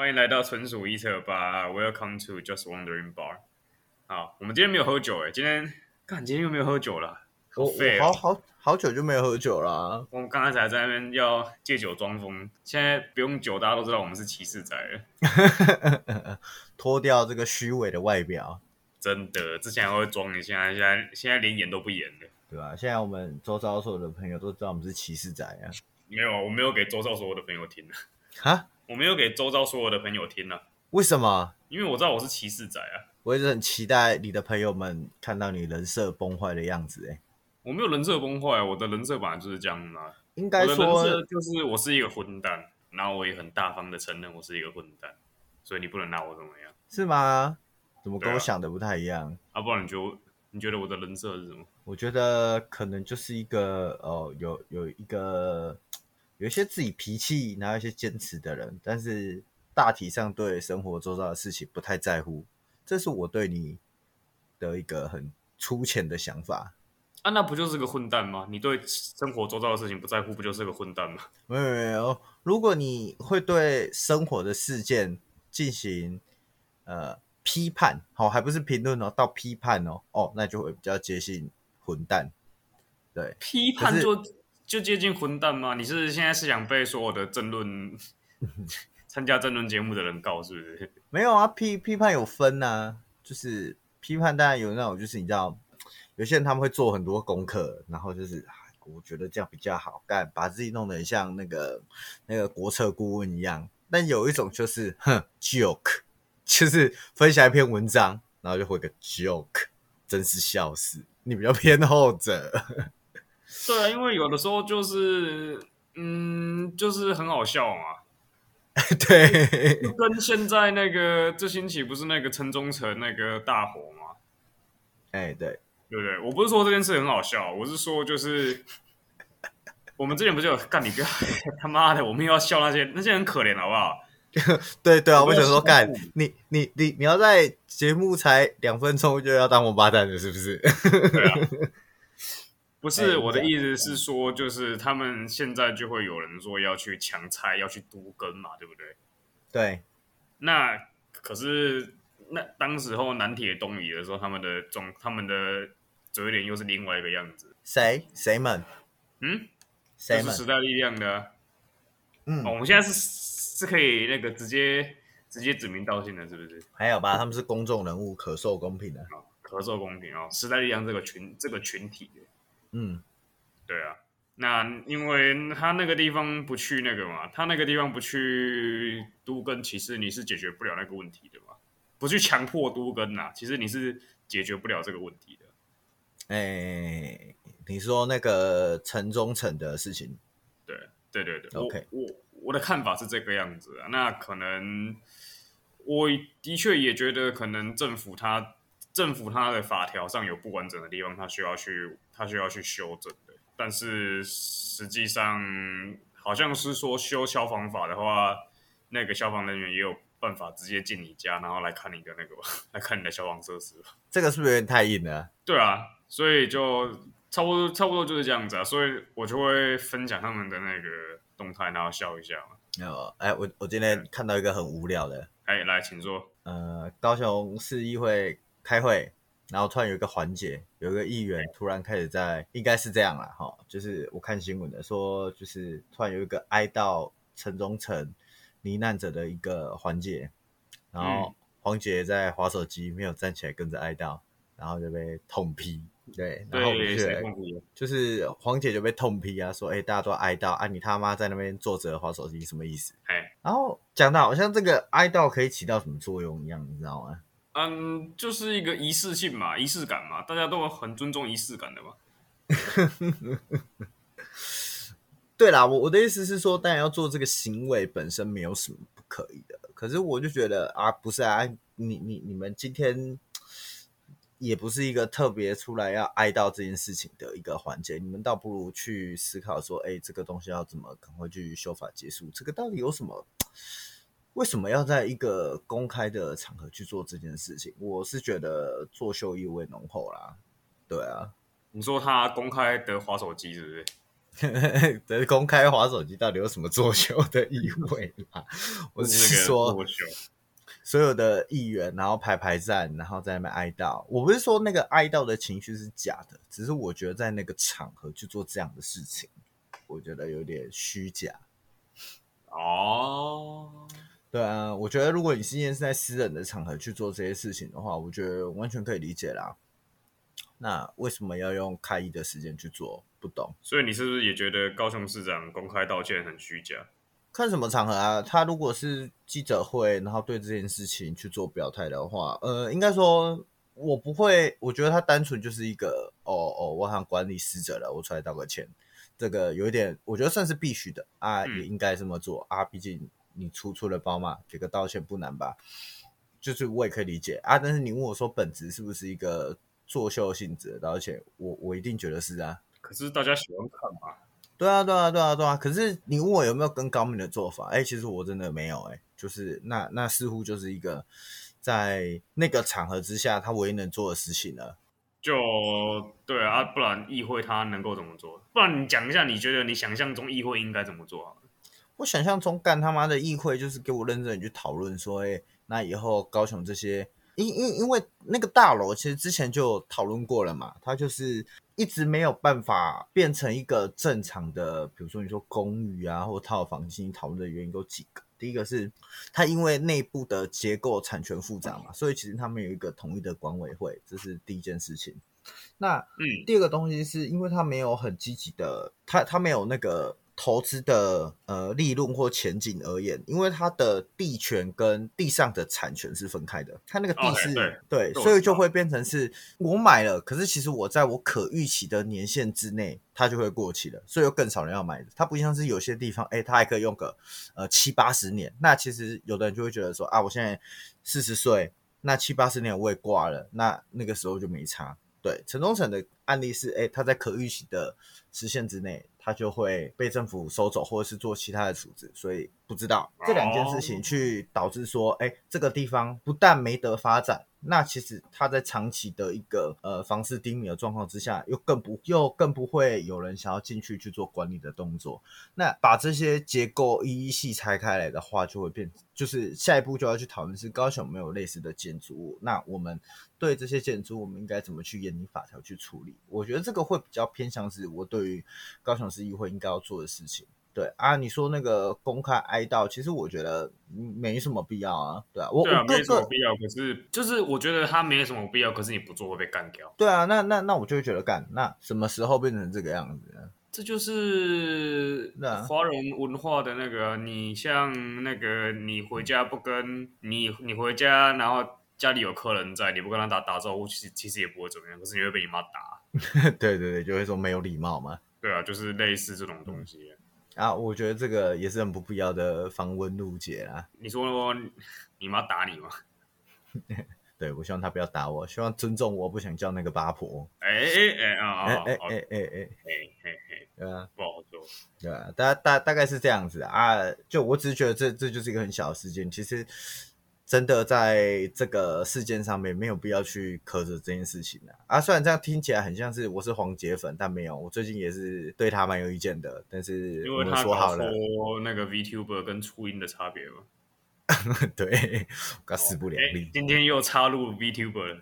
欢迎来到纯属一测吧，Welcome to Just Wondering Bar。好，我们今天没有喝酒诶，今天看今天又没有喝酒了，好废、哦、好好好久就没有喝酒了。我们刚才才在那边要借酒装疯，现在不用酒，大家都知道我们是骑士仔了。脱掉这个虚伪的外表，真的，之前还会装，你现在现在现在连演都不演了，对吧？现在我们周遭所有的朋友都知道我们是骑士仔啊。没有，我没有给周遭所有的朋友听哈？我没有给周遭所有的朋友听了。为什么？因为我知道我是骑士仔啊。我一直很期待你的朋友们看到你人设崩坏的样子。哎，我没有人设崩坏，我的人设本来就是这样的。应该说，就是我是一个混蛋，然后我也很大方的承认我是一个混蛋，所以你不能拿我怎么样？是吗？怎么跟我想的不太一样？啊，啊，不然你就你觉得我的人设是什么？我觉得可能就是一个哦，有有一个。有一些自己脾气，然后一些坚持的人，但是大体上对生活周遭的事情不太在乎，这是我对你的一个很粗浅的想法。啊，那不就是个混蛋吗？你对生活周遭的事情不在乎，不就是个混蛋吗？没有没有，如果你会对生活的事件进行呃批判，好、哦，还不是评论哦，到批判哦，哦，那就会比较接近混蛋。对，批判就。就接近混蛋吗？你是现在是想被所有的争论 参加争论节目的人告是不是？没有啊，批批判有分呐、啊，就是批判当然有那种，就是你知道，有些人他们会做很多功课，然后就是我觉得这样比较好干，把自己弄得很像那个那个国策顾问一样。但有一种就是哼 joke，就是分享一篇文章，然后就会个 joke，真是笑死。你比较偏后者。对啊，因为有的时候就是，嗯，就是很好笑嘛。对，跟现在那个这星期不是那个城中城那个大火吗？哎，对，对不对？我不是说这件事很好笑，我是说就是，我们之前不是有干你不要 他妈的，我们又要笑那些那些很可怜，好不好？对对啊，我想说干你你你你要在节目才两分钟就要当王八蛋了，是不是？对啊。不是我的意思是说，就是他们现在就会有人说要去强拆，要去都更嘛，对不对？对。那可是那当时候南铁东移的时候，他们的总他们的嘴脸又是另外一个样子。谁谁们？嗯？谁们？是时代力量的、啊。嗯。哦，我们现在是是可以那个直接直接指名道姓的，是不是？还有吧，他们是公众人物，可受公平的。哦、可受公平哦，时代力量这个群这个群体。嗯，对啊，那因为他那个地方不去那个嘛，他那个地方不去都更，其实你是解决不了那个问题的嘛，不去强迫都更啊，其实你是解决不了这个问题的。哎，你说那个城中城的事情，对对对对，OK，我我，我的看法是这个样子啊，那可能我的确也觉得可能政府他。政府它的法条上有不完整的地方，它需要去，它需要去修正的。但是实际上，好像是说修消防法的话，那个消防人员也有办法直接进你家，然后来看你的那个，来看你的消防设施。这个是不是有点太硬了？对啊，所以就差不多，差不多就是这样子啊。所以我就会分享他们的那个动态，然后笑一下嘛。有，哎，我我今天看到一个很无聊的，哎，来，请坐。呃，高雄市议会。开会，然后突然有一个环节，有一个议员突然开始在，应该是这样啦，哈，就是我看新闻的说，就是突然有一个哀悼城中城罹难者的一个环节，然后黄杰在滑手机，没有站起来跟着哀悼，然后就被痛批，对，然后我就就是黄姐就被痛批啊，说，哎，大家都哀悼啊，你他妈在那边坐着滑手机，什么意思？哎，然后讲到好像这个哀悼可以起到什么作用一样，你知道吗？嗯，就是一个仪式性嘛，仪式感嘛，大家都很尊重仪式感的嘛。对啦，我我的意思是说，当然要做这个行为本身没有什么不可以的。可是我就觉得啊，不是啊，你你你们今天也不是一个特别出来要哀悼这件事情的一个环节，你们倒不如去思考说，哎，这个东西要怎么赶快去修法结束？这个到底有什么？为什么要在一个公开的场合去做这件事情？我是觉得作秀意味浓厚啦。对啊，你说他公开的滑手机是不是？得公开滑手机到底有什么作秀的意味啦？我只是说，所有的议员然后排排站，然后在那边哀悼。我不是说那个哀悼的情绪是假的，只是我觉得在那个场合去做这样的事情，我觉得有点虚假。哦，对啊，我觉得如果你今天是在私人的场合去做这些事情的话，我觉得完全可以理解啦。那为什么要用开议的时间去做？不懂。所以你是不是也觉得高雄市长公开道歉很虚假？看什么场合啊？他如果是记者会，然后对这件事情去做表态的话，呃，应该说我不会。我觉得他单纯就是一个，哦哦，我好像管理死者了，我出来道个歉，这个有一点，我觉得算是必须的啊，也应该这么做啊。毕竟你出出了包嘛，给个道歉不难吧？就是我也可以理解啊。但是你问我说本质是不是一个？作秀性质的，道歉我我一定觉得是啊。可是大家喜欢看嘛？对啊，对啊，对啊，对啊。可是你问我有没有更高明的做法？哎，其实我真的没有。哎，就是那那似乎就是一个在那个场合之下他唯一能做的事情了。就对啊，不然议会他能够怎么做？不然你讲一下，你觉得你想象中议会应该怎么做啊？我想象中干他妈的议会就是给我认真去讨论说，哎，那以后高雄这些。因因因为那个大楼其实之前就讨论过了嘛，它就是一直没有办法变成一个正常的，比如说你说公寓啊或套房进行讨论的原因有几个。第一个是它因为内部的结构产权复杂嘛，所以其实他们有一个统一的管委会，这是第一件事情。那嗯，第二个东西是因为它没有很积极的，它它没有那个。投资的呃利润或前景而言，因为它的地权跟地上的产权是分开的，它那个地是 okay, 对，对，所以就会变成是我买了，可是其实我在我可预期的年限之内，它就会过期了，所以有更少人要买的。它不像是有些地方，哎，它还可以用个呃七八十年。那其实有的人就会觉得说啊，我现在四十岁，那七八十年我也挂了，那那个时候就没差。对，城中城的案例是，哎，它在可预期的时限之内。他就会被政府收走，或者是做其他的处置，所以不知道这两件事情去导致说，哎，这个地方不但没得发展，那其实它在长期的一个呃房市低迷的状况之下，又更不又更不会有人想要进去去做管理的动作。那把这些结构一一细拆开来的话，就会变，就是下一步就要去讨论是高雄有没有类似的建筑物，那我们对这些建筑物，我们应该怎么去研拟法条去处理？我觉得这个会比较偏向是我对于高雄。市议会应该要做的事情，对啊，你说那个公开哀悼，其实我觉得没什么必要啊，对啊，我对啊，没什么必要，可是就是我觉得他没什么必要，可是你不做会被干掉，对啊，那那那我就会觉得干，那什么时候变成这个样子呢？这就是华人文化的那个，你像那个你回家不跟你你回家，然后家里有客人在，你不跟他打打招呼，其实其实也不会怎么样，可是你会被你妈打，对对对，就会说没有礼貌嘛。对啊，就是类似这种东西啊，我觉得这个也是很不必要的繁文縟节啊。你说你妈打你吗？对，我希望他不要打我，希望尊重我，不想叫那个八婆。哎哎哎啊！哎哎哎哎哎哎哎，对啊，不好说。对啊，大大大概是这样子啊。就我只是觉得这这就是一个很小的事件，其实。真的在这个事件上面没有必要去苛责这件事情的啊，啊！虽然这样听起来很像是我是黄杰粉，但没有，我最近也是对他蛮有意见的。但是我们说好了，说那个 VTuber 跟初音的差别嘛？对，我死不两立。今天又插入 VTuber 了，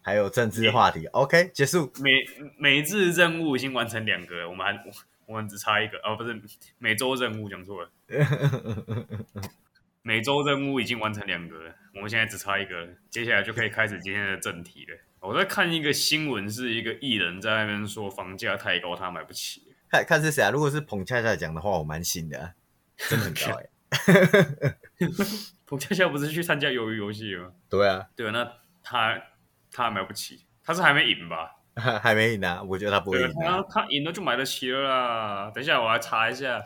还有政治话题。OK，结束。每每日任务已经完成两个了，我们还我们只差一个哦，不是每周任务讲错了。每周任务已经完成两个了，我们现在只差一个了，接下来就可以开始今天的正题了。我在看一个新闻，是一个艺人在那边说房价太高，他买不起。看看是谁啊？如果是彭恰恰讲的话，我蛮信的，啊，真的很高哎。彭恰恰不是去参加鱿鱼游戏吗？对啊，对啊，那他他还买不起，他是还没赢吧？还没赢啊？我觉得他不会赢，啊。他他赢了就买得起了啦。等一下我来查一下。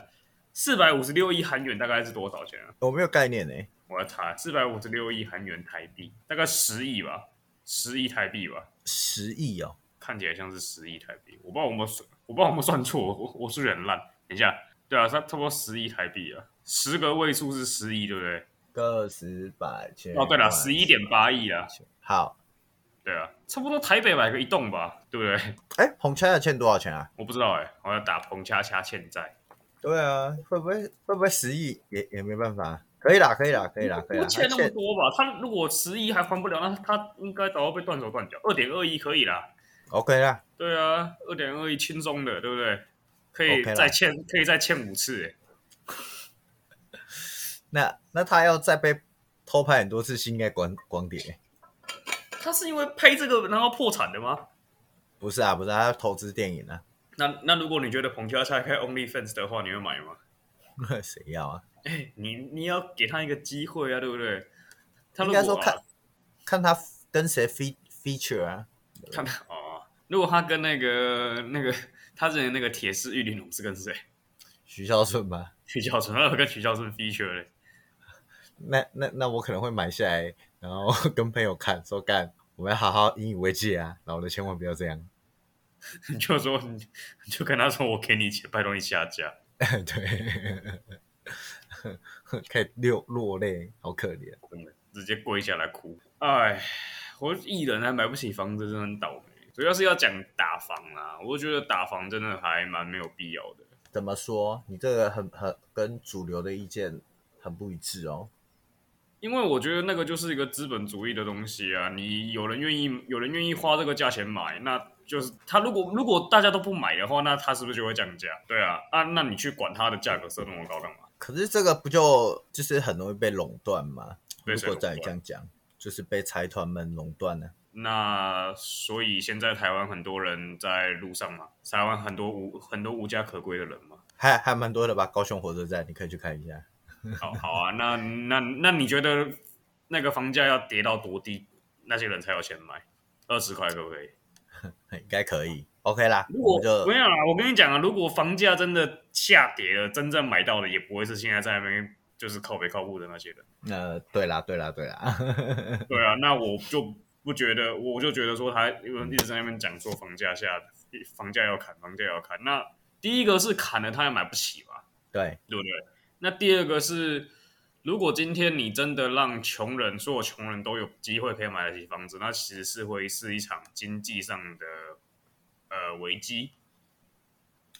四百五十六亿韩元大概是多少钱啊？我没有概念呢、欸。我要查，四百五十六亿韩元台币，大概十亿吧，十亿台币吧。十亿哦，看起来像是十亿台币。我不知道我们算，我不知道我们算错，我我数学很烂。等一下，对啊，差差不多十亿台币啊，十个位数是十亿，对不对？个十百千。哦，对了，十一点八亿啊。好，对啊，差不多台北买个一栋吧，对不对？哎，彭恰恰欠多少钱啊？我不知道哎、欸，我要打彭恰恰欠债。对啊，会不会会不会十亿也也没办法？可以啦，可以啦，可以啦，可以啦。欠那么多吧？他如果十亿还还不了，那他应该早要被断手断脚。二点二亿可以啦。OK 啦。对啊，二点二亿轻松的，对不对？可以再欠，okay、可以再欠五次哎。那那他要再被偷拍很多次，应该光光碟。他是因为拍这个然后破产的吗？不是啊，不是，他要投资电影啊。那那如果你觉得彭家菜开 OnlyFans 的话，你会买吗？那 谁要啊？哎、欸，你你要给他一个机会啊，对不对？他应该说看看他跟谁 fe feature 啊？看他哦，如果他跟那个那个他之前那个铁丝玉玲珑是跟谁？徐孝顺吧？徐孝顺，那我跟徐孝顺 feature 嘞？那那那我可能会买下来，然后跟朋友看，说干，我们要好好引以为戒啊，老的千万不要这样。你 就说，你就跟他说，我给你钱，拜托你下架。对，可以流落泪，好可怜，真的直接跪下来哭。哎，我艺人还买不起房子，真的很倒霉。主要是要讲打房啊，我觉得打房真的还蛮没有必要的。怎么说？你这个很很跟主流的意见很不一致哦。因为我觉得那个就是一个资本主义的东西啊，你有人愿意，有人愿意花这个价钱买，那就是他如果如果大家都不买的话，那他是不是就会降价？对啊，啊，那你去管它的价格设那么高干嘛？可是这个不就就是很容易被垄断吗？被如果再这样讲，就是被财团们垄断了。那所以现在台湾很多人在路上嘛，台湾很多无很多无家可归的人嘛，还还蛮多的吧？高雄火车站你可以去看一下。好好啊，那那那你觉得那个房价要跌到多低，那些人才有钱买？二十块可不可以？应该可以，OK 啦。如果没有啦，我跟你讲啊，如果房价真的下跌了，真正买到的也不会是现在在那边就是靠北靠户的那些人。呃，对啦，对啦，对啦，对啊，那我就不觉得，我就觉得说他因为一直在那边讲说房价下，房价要砍，房价要砍。那第一个是砍了，他也买不起嘛？对，对不对？那第二个是，如果今天你真的让穷人，所有穷人都有机会可以买得起房子，那其实是会是一场经济上的呃危机。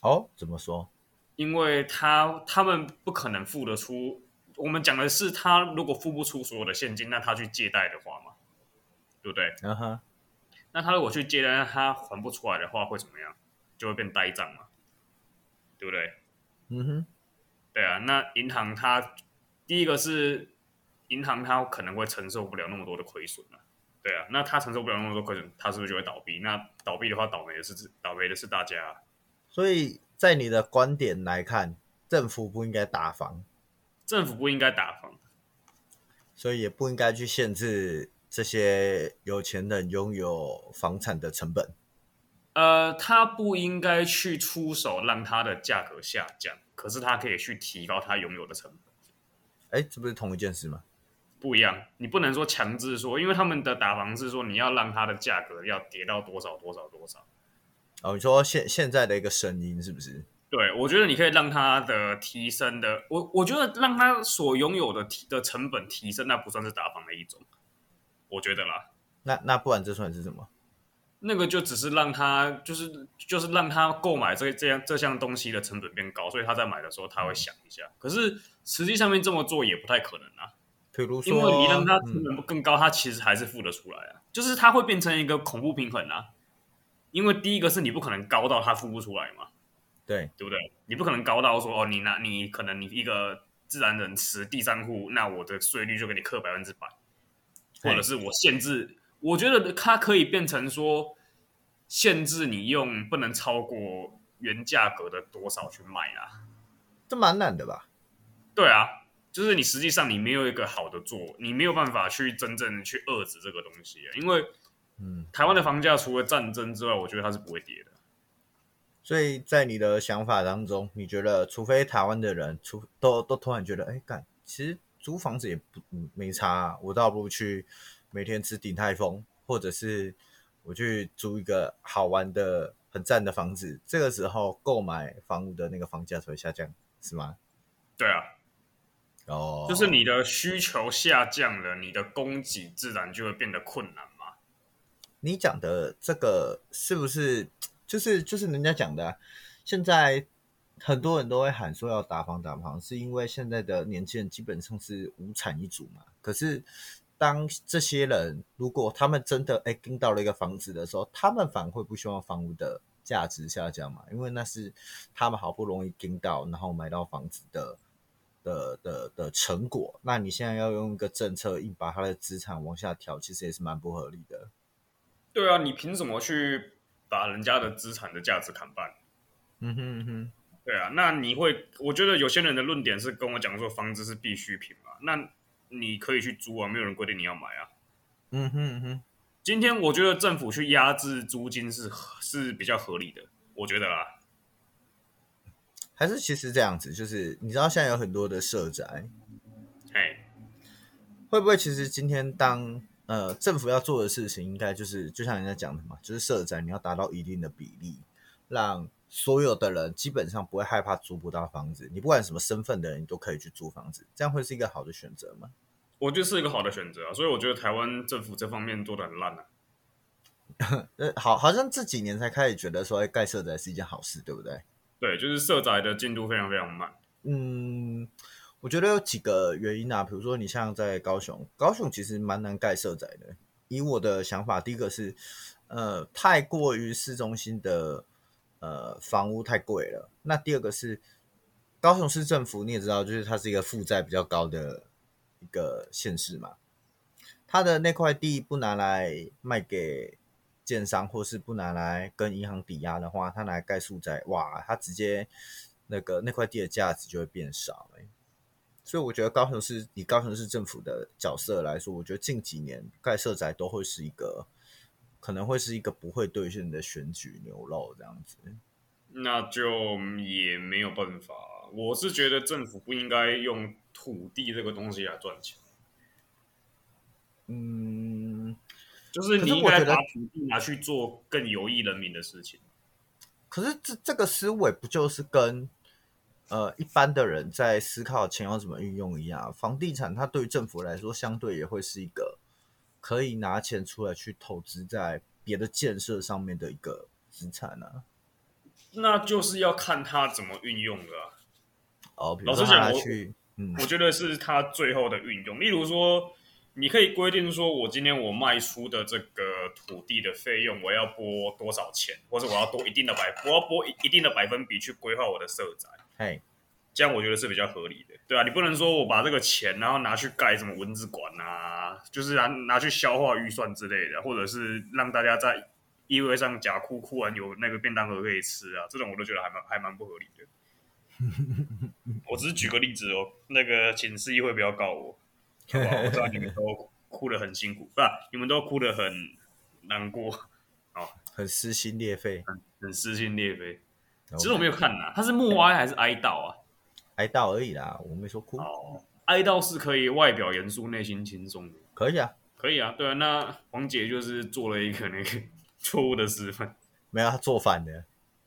哦，怎么说？因为他他们不可能付得出。我们讲的是，他如果付不出所有的现金，那他去借贷的话嘛，对不对？嗯哼。那他如果去借贷，他还不出来的话，会怎么样？就会变呆账嘛，对不对？嗯哼。对啊，那银行它第一个是银行，它可能会承受不了那么多的亏损啊。对啊，那它承受不了那么多亏损，它是不是就会倒闭？那倒闭的话，倒霉的是倒霉的是大家啊。所以在你的观点来看，政府不应该打房，政府不应该打房，所以也不应该去限制这些有钱人拥有房产的成本。呃，他不应该去出手让它的价格下降。可是他可以去提高他拥有的成本，哎，这不是同一件事吗？不一样，你不能说强制说，因为他们的打房是说你要让它的价格要跌到多少多少多少。哦，你说现现在的一个声音是不是？对，我觉得你可以让它的提升的，我我觉得让它所拥有的提的成本提升，那不算是打房的一种，我觉得啦。那那不然这算是什么？那个就只是让他，就是就是让他购买这这样这项东西的成本变高，所以他在买的时候他会想一下。可是实际上面这么做也不太可能啊。比如说，因为你让他成本更高，他其实还是付得出来啊。就是他会变成一个恐怖平衡啊。因为第一个是你不可能高到他付不出来嘛，对对不对？你不可能高到说哦，你拿你可能你一个自然人持第三户，那我的税率就给你克百分之百，或者是我限制。我觉得它可以变成说，限制你用不能超过原价格的多少去卖啊，这蛮难的吧？对啊，就是你实际上你没有一个好的做，你没有办法去真正去遏制这个东西啊，因为，嗯，台湾的房价除了战争之外，我觉得它是不会跌的。所以在你的想法当中，你觉得除非台湾的人，除都都突然觉得，哎，干，其实租房子也不没差啊，我倒不如去。每天吃鼎泰丰，或者是我去租一个好玩的、很赞的房子，这个时候购买房屋的那个房价才会下降，是吗？对啊，哦，就是你的需求下降了，你的供给自然就会变得困难嘛。你讲的这个是不是 就是就是人家讲的啊？现在很多人都会喊说要打房打房，是因为现在的年轻人基本上是无产一族嘛。可是当这些人如果他们真的哎盯到了一个房子的时候，他们反而会不希望房屋的价值下降嘛？因为那是他们好不容易盯到，然后买到房子的。的的的成果，那你现在要用一个政策硬把他的资产往下调，其实也是蛮不合理的。对啊，你凭什么去把人家的资产的价值砍半？嗯哼嗯哼，对啊，那你会，我觉得有些人的论点是跟我讲说房子是必需品嘛，那你可以去租啊，没有人规定你要买啊。嗯哼嗯哼，今天我觉得政府去压制租金是是比较合理的，我觉得啊。还是其实这样子，就是你知道现在有很多的社宅，哎，会不会其实今天当呃政府要做的事情，应该就是就像人家讲的嘛，就是社宅你要达到一定的比例，让所有的人基本上不会害怕租不到房子，你不管什么身份的人，你都可以去租房子，这样会是一个好的选择吗？我觉得是一个好的选择啊，所以我觉得台湾政府这方面做的很烂啊。呃，好，好像这几年才开始觉得说盖社宅是一件好事，对不对？对，就是社宅的进度非常非常慢。嗯，我觉得有几个原因啊，比如说你像在高雄，高雄其实蛮难盖社宅的。以我的想法，第一个是，呃，太过于市中心的呃房屋太贵了。那第二个是，高雄市政府你也知道，就是它是一个负债比较高的一个县市嘛，它的那块地不拿来卖给。建商或是不拿来跟银行抵押的话，他拿来盖住宅，哇，他直接那个那块地的价值就会变少，所以我觉得高雄市以高雄市政府的角色来说，我觉得近几年盖社宅都会是一个可能会是一个不会兑现的选举牛肉这样子。那就也没有办法，我是觉得政府不应该用土地这个东西来赚钱。嗯。就是你应该把土地拿去做更有益人民的事情。可是这这个思维不就是跟呃一般的人在思考钱要怎么运用一样？房地产它对于政府来说，相对也会是一个可以拿钱出来去投资在别的建设上面的一个资产呢？那就是要看他怎么运用了啊。哦，老实讲，去，嗯，我觉得是他最后的运用，例如说。你可以规定说，我今天我卖出的这个土地的费用，我要拨多少钱，或者我要多一定的百，我要拨一定的百分比去规划我的社宅。嘿，这样我觉得是比较合理的，对啊，你不能说我把这个钱然后拿去盖什么蚊子馆啊，就是拿拿去消化预算之类的，或者是让大家在意味上假哭，哭完有那个便当盒可以吃啊，这种我都觉得还蛮还蛮不合理的。我只是举个例子哦，那个请市议会不要告我。我知道你们都哭得很辛苦，不，你们都哭得很难过，哦，很撕心裂肺，很很撕心裂肺。其实我没有看呐，他是默哀还是哀悼啊？哀悼而已啦，我没说哭。哦，哀悼是可以外表严肃，内心轻松的，可以啊，可以啊。对啊，那黄姐就是做了一个那个 错误的示范，没有，他做反的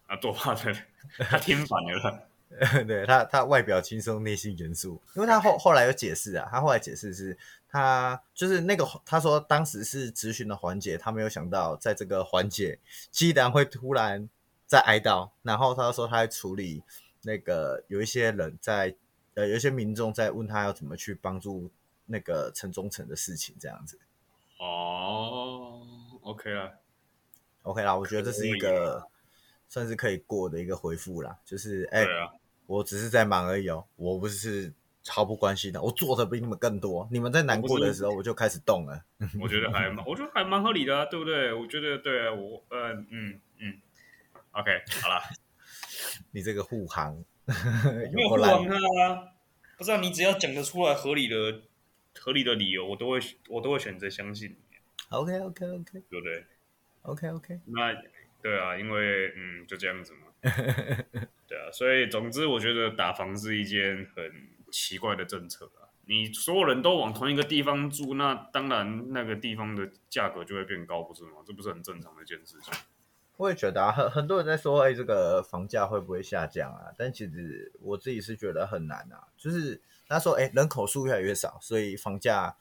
啊，做反了，他听反了。对他，他外表轻松，内心严肃。因为他后后来有解释啊，他后来解释是他就是那个他说当时是咨询的环节，他没有想到在这个环节 既然会突然在哀悼，然后他说他在处理那个有一些人在呃有一些民众在问他要怎么去帮助那个城中城的事情这样子。哦，OK 啦，OK 啦，我觉得这是一个算是可以过的一个回复啦，就是哎。欸我只是在忙而已哦，我不是毫不关心的，我做的比你们更多。你们在难过的时候，我就开始动了。我觉得还蛮，我觉得还蛮合理的啊，对不对？我觉得对啊，我呃嗯嗯，OK，好了，你这个护航，没有护航啊，不知道你只要讲得出来合理的、合理的理由，我都会我都会选择相信你。OK OK OK，对不对？OK OK，那对啊，因为嗯，就这样子嘛。对啊，所以总之，我觉得打房是一件很奇怪的政策啊。你所有人都往同一个地方住，那当然那个地方的价格就会变高，不是吗？这不是很正常的一件事情。我也觉得啊，很很多人在说，哎，这个房价会不会下降啊？但其实我自己是觉得很难啊。就是他说，哎，人口数越来越少，所以房价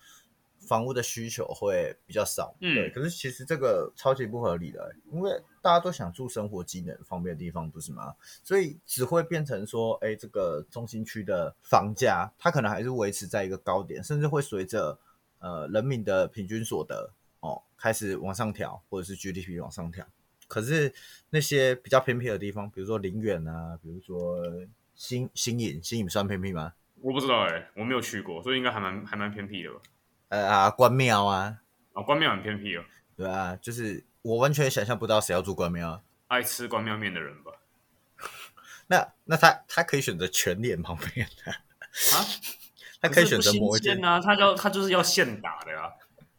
房屋的需求会比较少。嗯，对。可是其实这个超级不合理的，因为大家都想住生活机能方便的地方，不是吗？所以只会变成说，哎，这个中心区的房价它可能还是维持在一个高点，甚至会随着呃人民的平均所得哦开始往上调，或者是 GDP 往上调。可是那些比较偏僻的地方，比如说林园啊，比如说新新颖，新颖算偏僻吗？我不知道哎、欸，我没有去过，所以应该还蛮还蛮偏僻的吧。呃啊，关庙啊，啊、哦，关庙很偏僻哦。对啊，就是我完全想象不到谁要住关庙。爱吃关庙面的人吧？那那他他可以选择全脸旁边的啊，他可以选择某一间啊，他就他就是要现打的啊。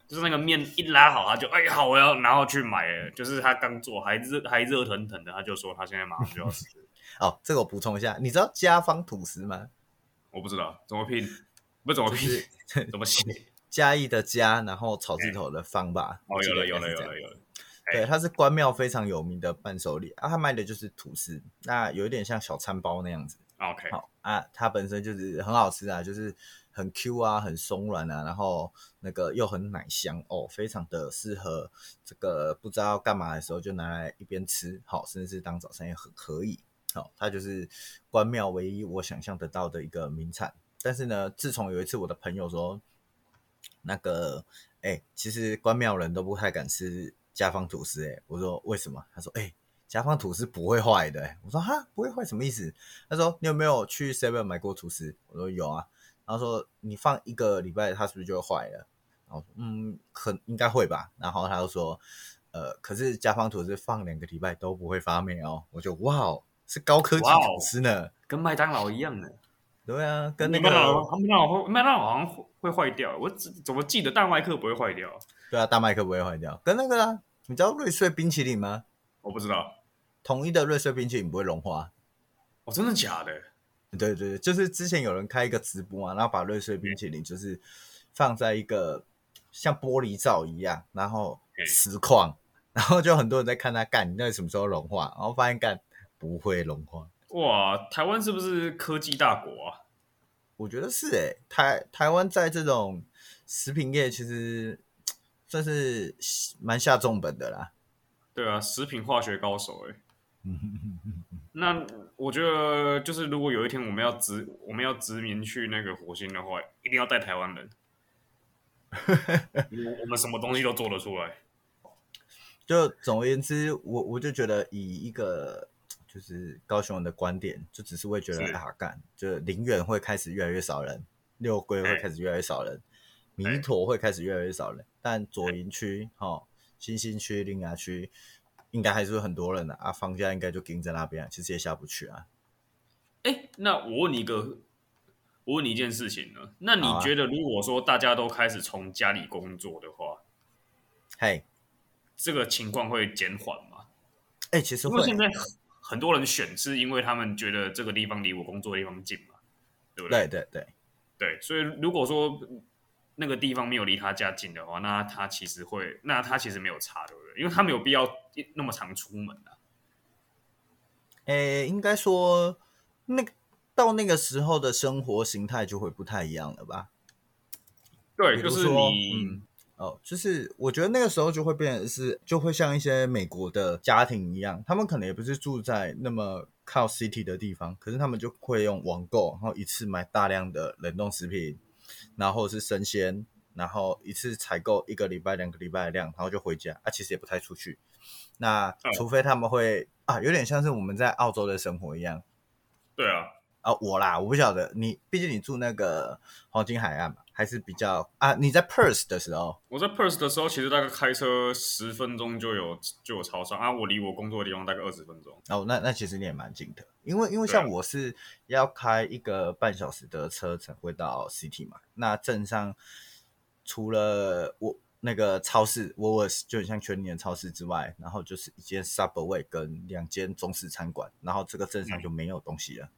就是那个面一拉好，他就哎好，我要然后去买。就是他刚做还热还热腾腾的，他就说他现在马上就要吃。哦，这个我补充一下，你知道家方吐司吗？我不知道怎么拼，不是怎么拼，就是、怎么写？嘉义的嘉，然后草字头的方吧。哦，有了有了有了有了。对，它是关庙非常有名的伴手礼啊，他卖的就是吐司，那有一点像小餐包那样子。OK，好啊，它本身就是很好吃啊，就是。很 Q 啊，很松软啊，然后那个又很奶香哦，非常的适合这个不知道干嘛的时候就拿来一边吃，好，甚至是当早餐也很可以。好，它就是关庙唯一我想象得到的一个名产。但是呢，自从有一次我的朋友说，那个哎，其实关庙人都不太敢吃家方吐司，哎，我说为什么？他说哎，家方吐司不会坏的。我说哈，不会坏什么意思？他说你有没有去 Seven 买过吐司？我说有啊。然后说你放一个礼拜，它是不是就会坏了？然后嗯，可应该会吧。然后他就说，呃，可是家方吐司放两个礼拜都不会发霉哦。我就哇哦，是高科技吐司呢，跟麦当劳一样的。对啊，跟那个麦当劳，麦当劳会麦当劳好像会会坏掉。我怎怎么记得大麦克不会坏掉？对啊，大麦克不会坏掉。跟那个啊，你知道瑞穗冰淇淋吗？我不知道，统一的瑞穗冰淇淋不会融化。哦，真的假的？对对对，就是之前有人开一个直播嘛，然后把瑞穗冰淇淋就是放在一个像玻璃罩一样，然后实况，然后就很多人在看他干，你那什么时候融化？然后发现干不会融化。哇，台湾是不是科技大国啊？我觉得是诶，台台湾在这种食品业其实算是蛮下重本的啦。对啊，食品化学高手诶。那我觉得，就是如果有一天我们要殖我们要殖民去那个火星的话，一定要带台湾人。我们什么东西都做得出来。就总而言之，我我就觉得以一个就是高雄人的观点，就只是会觉得啊干，就林园会开始越来越少人，六龟会开始越来越少人，弥、欸、陀会开始越来越少人，欸、但左营区、哈、哦、新兴区、林雅区。应该还是会很多人的啊，啊，房价应该就盯在那边，啊，其实也下不去啊。哎，那我问你一个，我问你一件事情呢，那你觉得如果说大家都开始从家里工作的话，嘿，啊，这个情况会减缓吗？哎，其实会。因为现在很多人选是因为他们觉得这个地方离我工作的地方近嘛，对不对？对对对对，所以如果说。那个地方没有离他家近的话，那他其实会，那他其实没有差，对不对？因为他没有必要那么常出门的、啊。诶，应该说，那个到那个时候的生活形态就会不太一样了吧？对，就是你、嗯，哦，就是我觉得那个时候就会变成是，就会像一些美国的家庭一样，他们可能也不是住在那么靠 city 的地方，可是他们就会用网购，然后一次买大量的冷冻食品。然后是生鲜，然后一次采购一个礼拜、两个礼拜的量，然后就回家。啊，其实也不太出去。那除非他们会啊，有点像是我们在澳洲的生活一样。对啊，啊，我啦，我不晓得你，毕竟你住那个黄金海岸嘛，还是比较啊。你在 Perth 的时候，我在 Perth 的时候，其实大概开车十分钟就有就有超商啊。我离我工作的地方大概二十分钟。哦，那那其实你也蛮近的。因为因为像我是要开一个半小时的车程会到 City 嘛，那镇上除了我那个超市 Woolworths 就很像全年超市之外，然后就是一间 Subway 跟两间中式餐馆，然后这个镇上就没有东西了。嗯、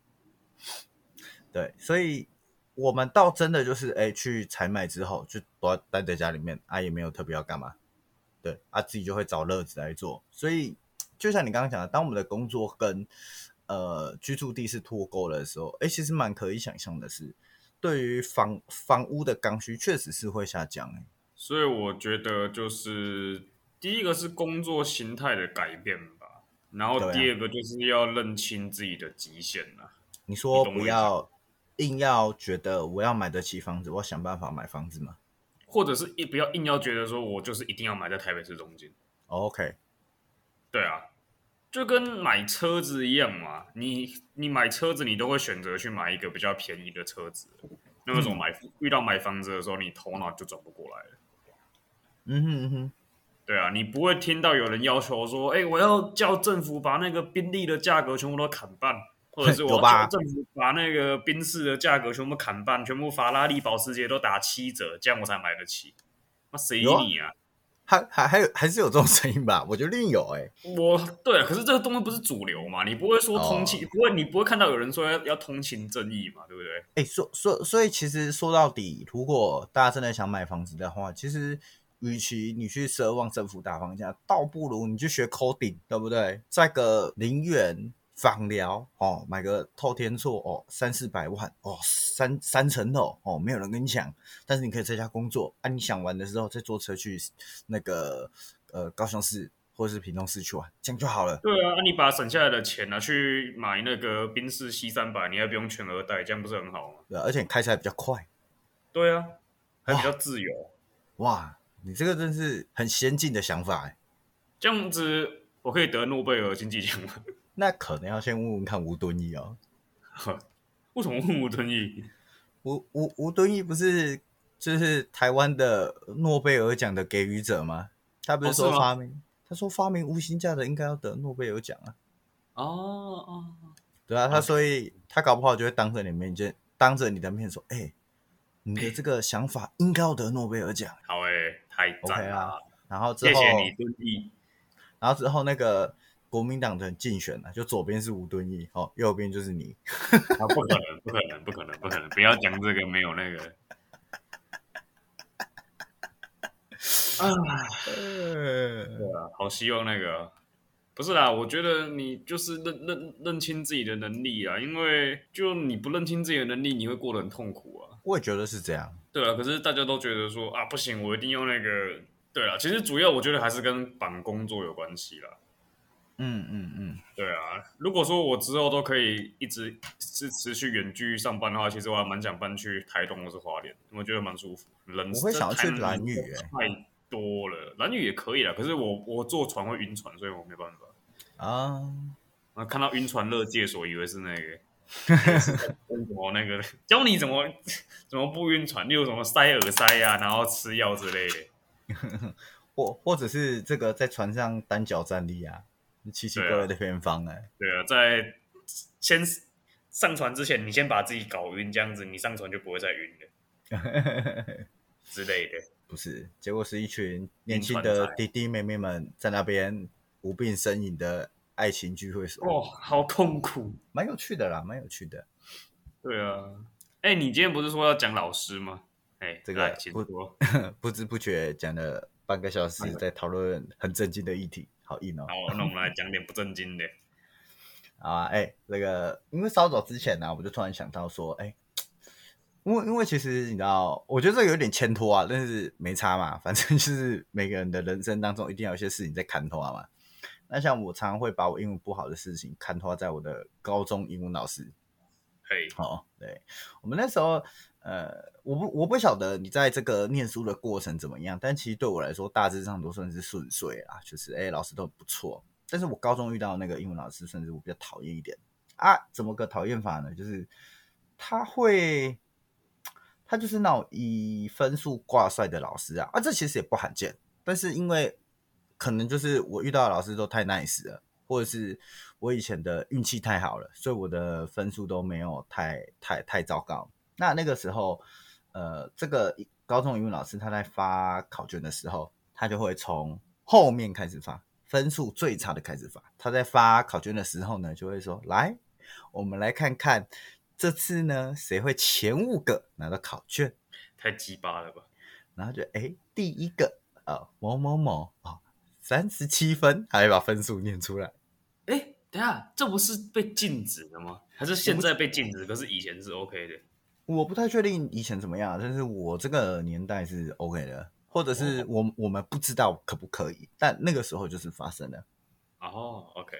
对，所以我们到真的就是哎去采买之后就都要待在家里面啊，也没有特别要干嘛，对啊，自己就会找乐子来做。所以就像你刚刚讲的，当我们的工作跟呃，居住地是脱钩的时候，哎、欸，其实蛮可以想象的是，对于房房屋的刚需确实是会下降，哎，所以我觉得就是第一个是工作形态的改变吧，然后第二个就是要认清自己的极限了。你说不要硬要觉得我要买得起房子，我要想办法买房子吗？或者是一不要硬要觉得说我就是一定要买在台北市中心。OK，对啊，就跟买车子一样嘛，你你买车子你都会选择去买一个比较便宜的车子，那种买、嗯、遇到买房子的时候，你头脑就转不过来了。嗯哼嗯哼，对啊，你不会听到有人要求说，哎、欸，我要叫政府把那个宾利的价格全部都砍半。或者是我叫政府把那个宾士的价格全部砍半，全部法拉利、保时捷都打七折，这样我才买得起。那谁理你啊？还还还有还是有这种声音吧？我觉得另有哎、欸。我对，可是这个东西不是主流嘛？你不会说通勤，哦、不会你不会看到有人说要要通勤正义嘛？对不对？哎、欸，说说所以其实说到底，如果大家真的想买房子的话，其实与其你去奢望政府打方向，倒不如你去学 coding，对不对？在个零元。访寮哦，买个透天厝哦，三四百万哦，三三层楼哦，没有人跟你抢，但是你可以在家工作啊。你想玩的时候再坐车去那个呃高雄市或者是屏东市去玩，这样就好了。对啊，你把省下来的钱拿去买那个宾士 C 三百，你还不用全额贷，这样不是很好吗？对啊，而且你开起来比较快。对啊，还比较自由。哇，哇，你这个真是很先进的想法哎。这样子我可以得诺贝尔经济奖吗？那可能要先问问看吴敦义哦。为什么问吴敦义？吴吴吴敦义不是就是台湾的诺贝尔奖的给予者吗？他不是说发明？哦、他说发明无薪假的应该要得诺贝尔奖啊。哦哦，对啊，他所以他搞不好就会当着你面就当着你的面说：“哎、欸，你的这个想法应该要得诺贝尔奖。”好哎、欸，太赞了、啊。然后之后，谢谢你敦义。然后之后那个。国民党的竞选啊，就左边是吴敦义，哦，右边就是你。啊，不可能，不可能，不可能，不可能！不要讲这个，没有那个。啊，对啊，好希望那个，不是啦，我觉得你就是认认认清自己的能力啊，因为就你不认清自己的能力，你会过得很痛苦啊。我也觉得是这样。对啊，可是大家都觉得说啊，不行，我一定要那个。对啊，其实主要我觉得还是跟绑工作有关系啦。嗯嗯嗯，对啊，如果说我之后都可以一直是持续远距上班的话，其实我还蛮想搬去台东或是花莲，我觉得蛮舒服。人我会想要去兰屿，太多了，兰屿也可以啦，可是我我坐船会晕船，所以我没办法啊。我看到晕船乐界所，以为是那个什么那个教你怎么怎么不晕船，例如什么塞耳塞啊，然后吃药之类的，或或者是这个在船上单脚站立啊。奇奇怪怪的偏方哎，对啊，在先上船之前，你先把自己搞晕，这样子你上船就不会再晕了 之类的。不是，结果是一群年轻的弟弟妹妹们在那边无病呻吟的爱情聚会所。哦，好痛苦，蛮有趣的啦，蛮有趣的。对啊，哎、欸，你今天不是说要讲老师吗？哎、欸，这个不 不知不觉讲了半个小时，在讨论很震惊的议题。好硬哦！好，那我们来讲点不正经的。啊，哎、欸，那个，因为稍早之前呢、啊，我就突然想到说，哎、欸，因为因为其实你知道，我觉得这有点牵拖啊，但是没差嘛，反正就是每个人的人生当中一定要有一些事情在牵拖嘛。那像我常常会把我英文不好的事情牵拖在我的高中英文老师。嘿，好，对，我们那时候。呃，我不我不晓得你在这个念书的过程怎么样，但其实对我来说，大致上都算是顺遂啦，就是哎，老师都不错。但是我高中遇到那个英文老师，甚至我比较讨厌一点啊。怎么个讨厌法呢？就是他会，他就是那种以分数挂帅的老师啊啊，这其实也不罕见。但是因为可能就是我遇到的老师都太 nice 了，或者是我以前的运气太好了，所以我的分数都没有太太太糟糕。那那个时候，呃，这个高中语文老师他在发考卷的时候，他就会从后面开始发，分数最差的开始发。他在发考卷的时候呢，就会说：“来，我们来看看这次呢，谁会前五个拿到考卷？”太鸡巴了吧？然后就哎，第一个啊、哦，某某某啊，三十七分，还把分数念出来。哎，等下，这不是被禁止的吗？还是现在被禁止？可是以前是 OK 的。我不太确定以前怎么样，但是我这个年代是 OK 的。或者是我、哦、我们不知道可不可以，但那个时候就是发生了。哦，OK，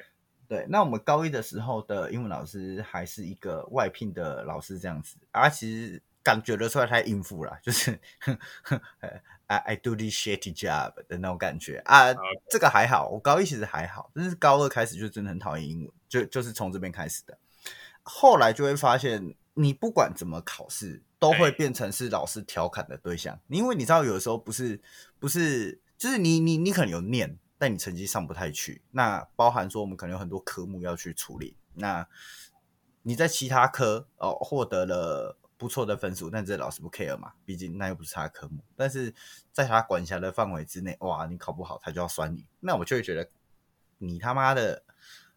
对，那我们高一的时候的英文老师还是一个外聘的老师这样子，啊，其实感觉得出来太应付了，就是，I I do this shitty job 的那种感觉啊。这个还好，我高一其实还好，但是高二开始就真的很讨厌英文，就就是从这边开始的。后来就会发现，你不管怎么考试，都会变成是老师调侃的对象，因为你知道，有的时候不是不是，就是你你你可能有念。但你成绩上不太去，那包含说我们可能有很多科目要去处理。那你在其他科哦获得了不错的分数，但这老师不 care 嘛，毕竟那又不是他的科目。但是在他管辖的范围之内，哇，你考不好他就要酸你，那我就会觉得你他妈的，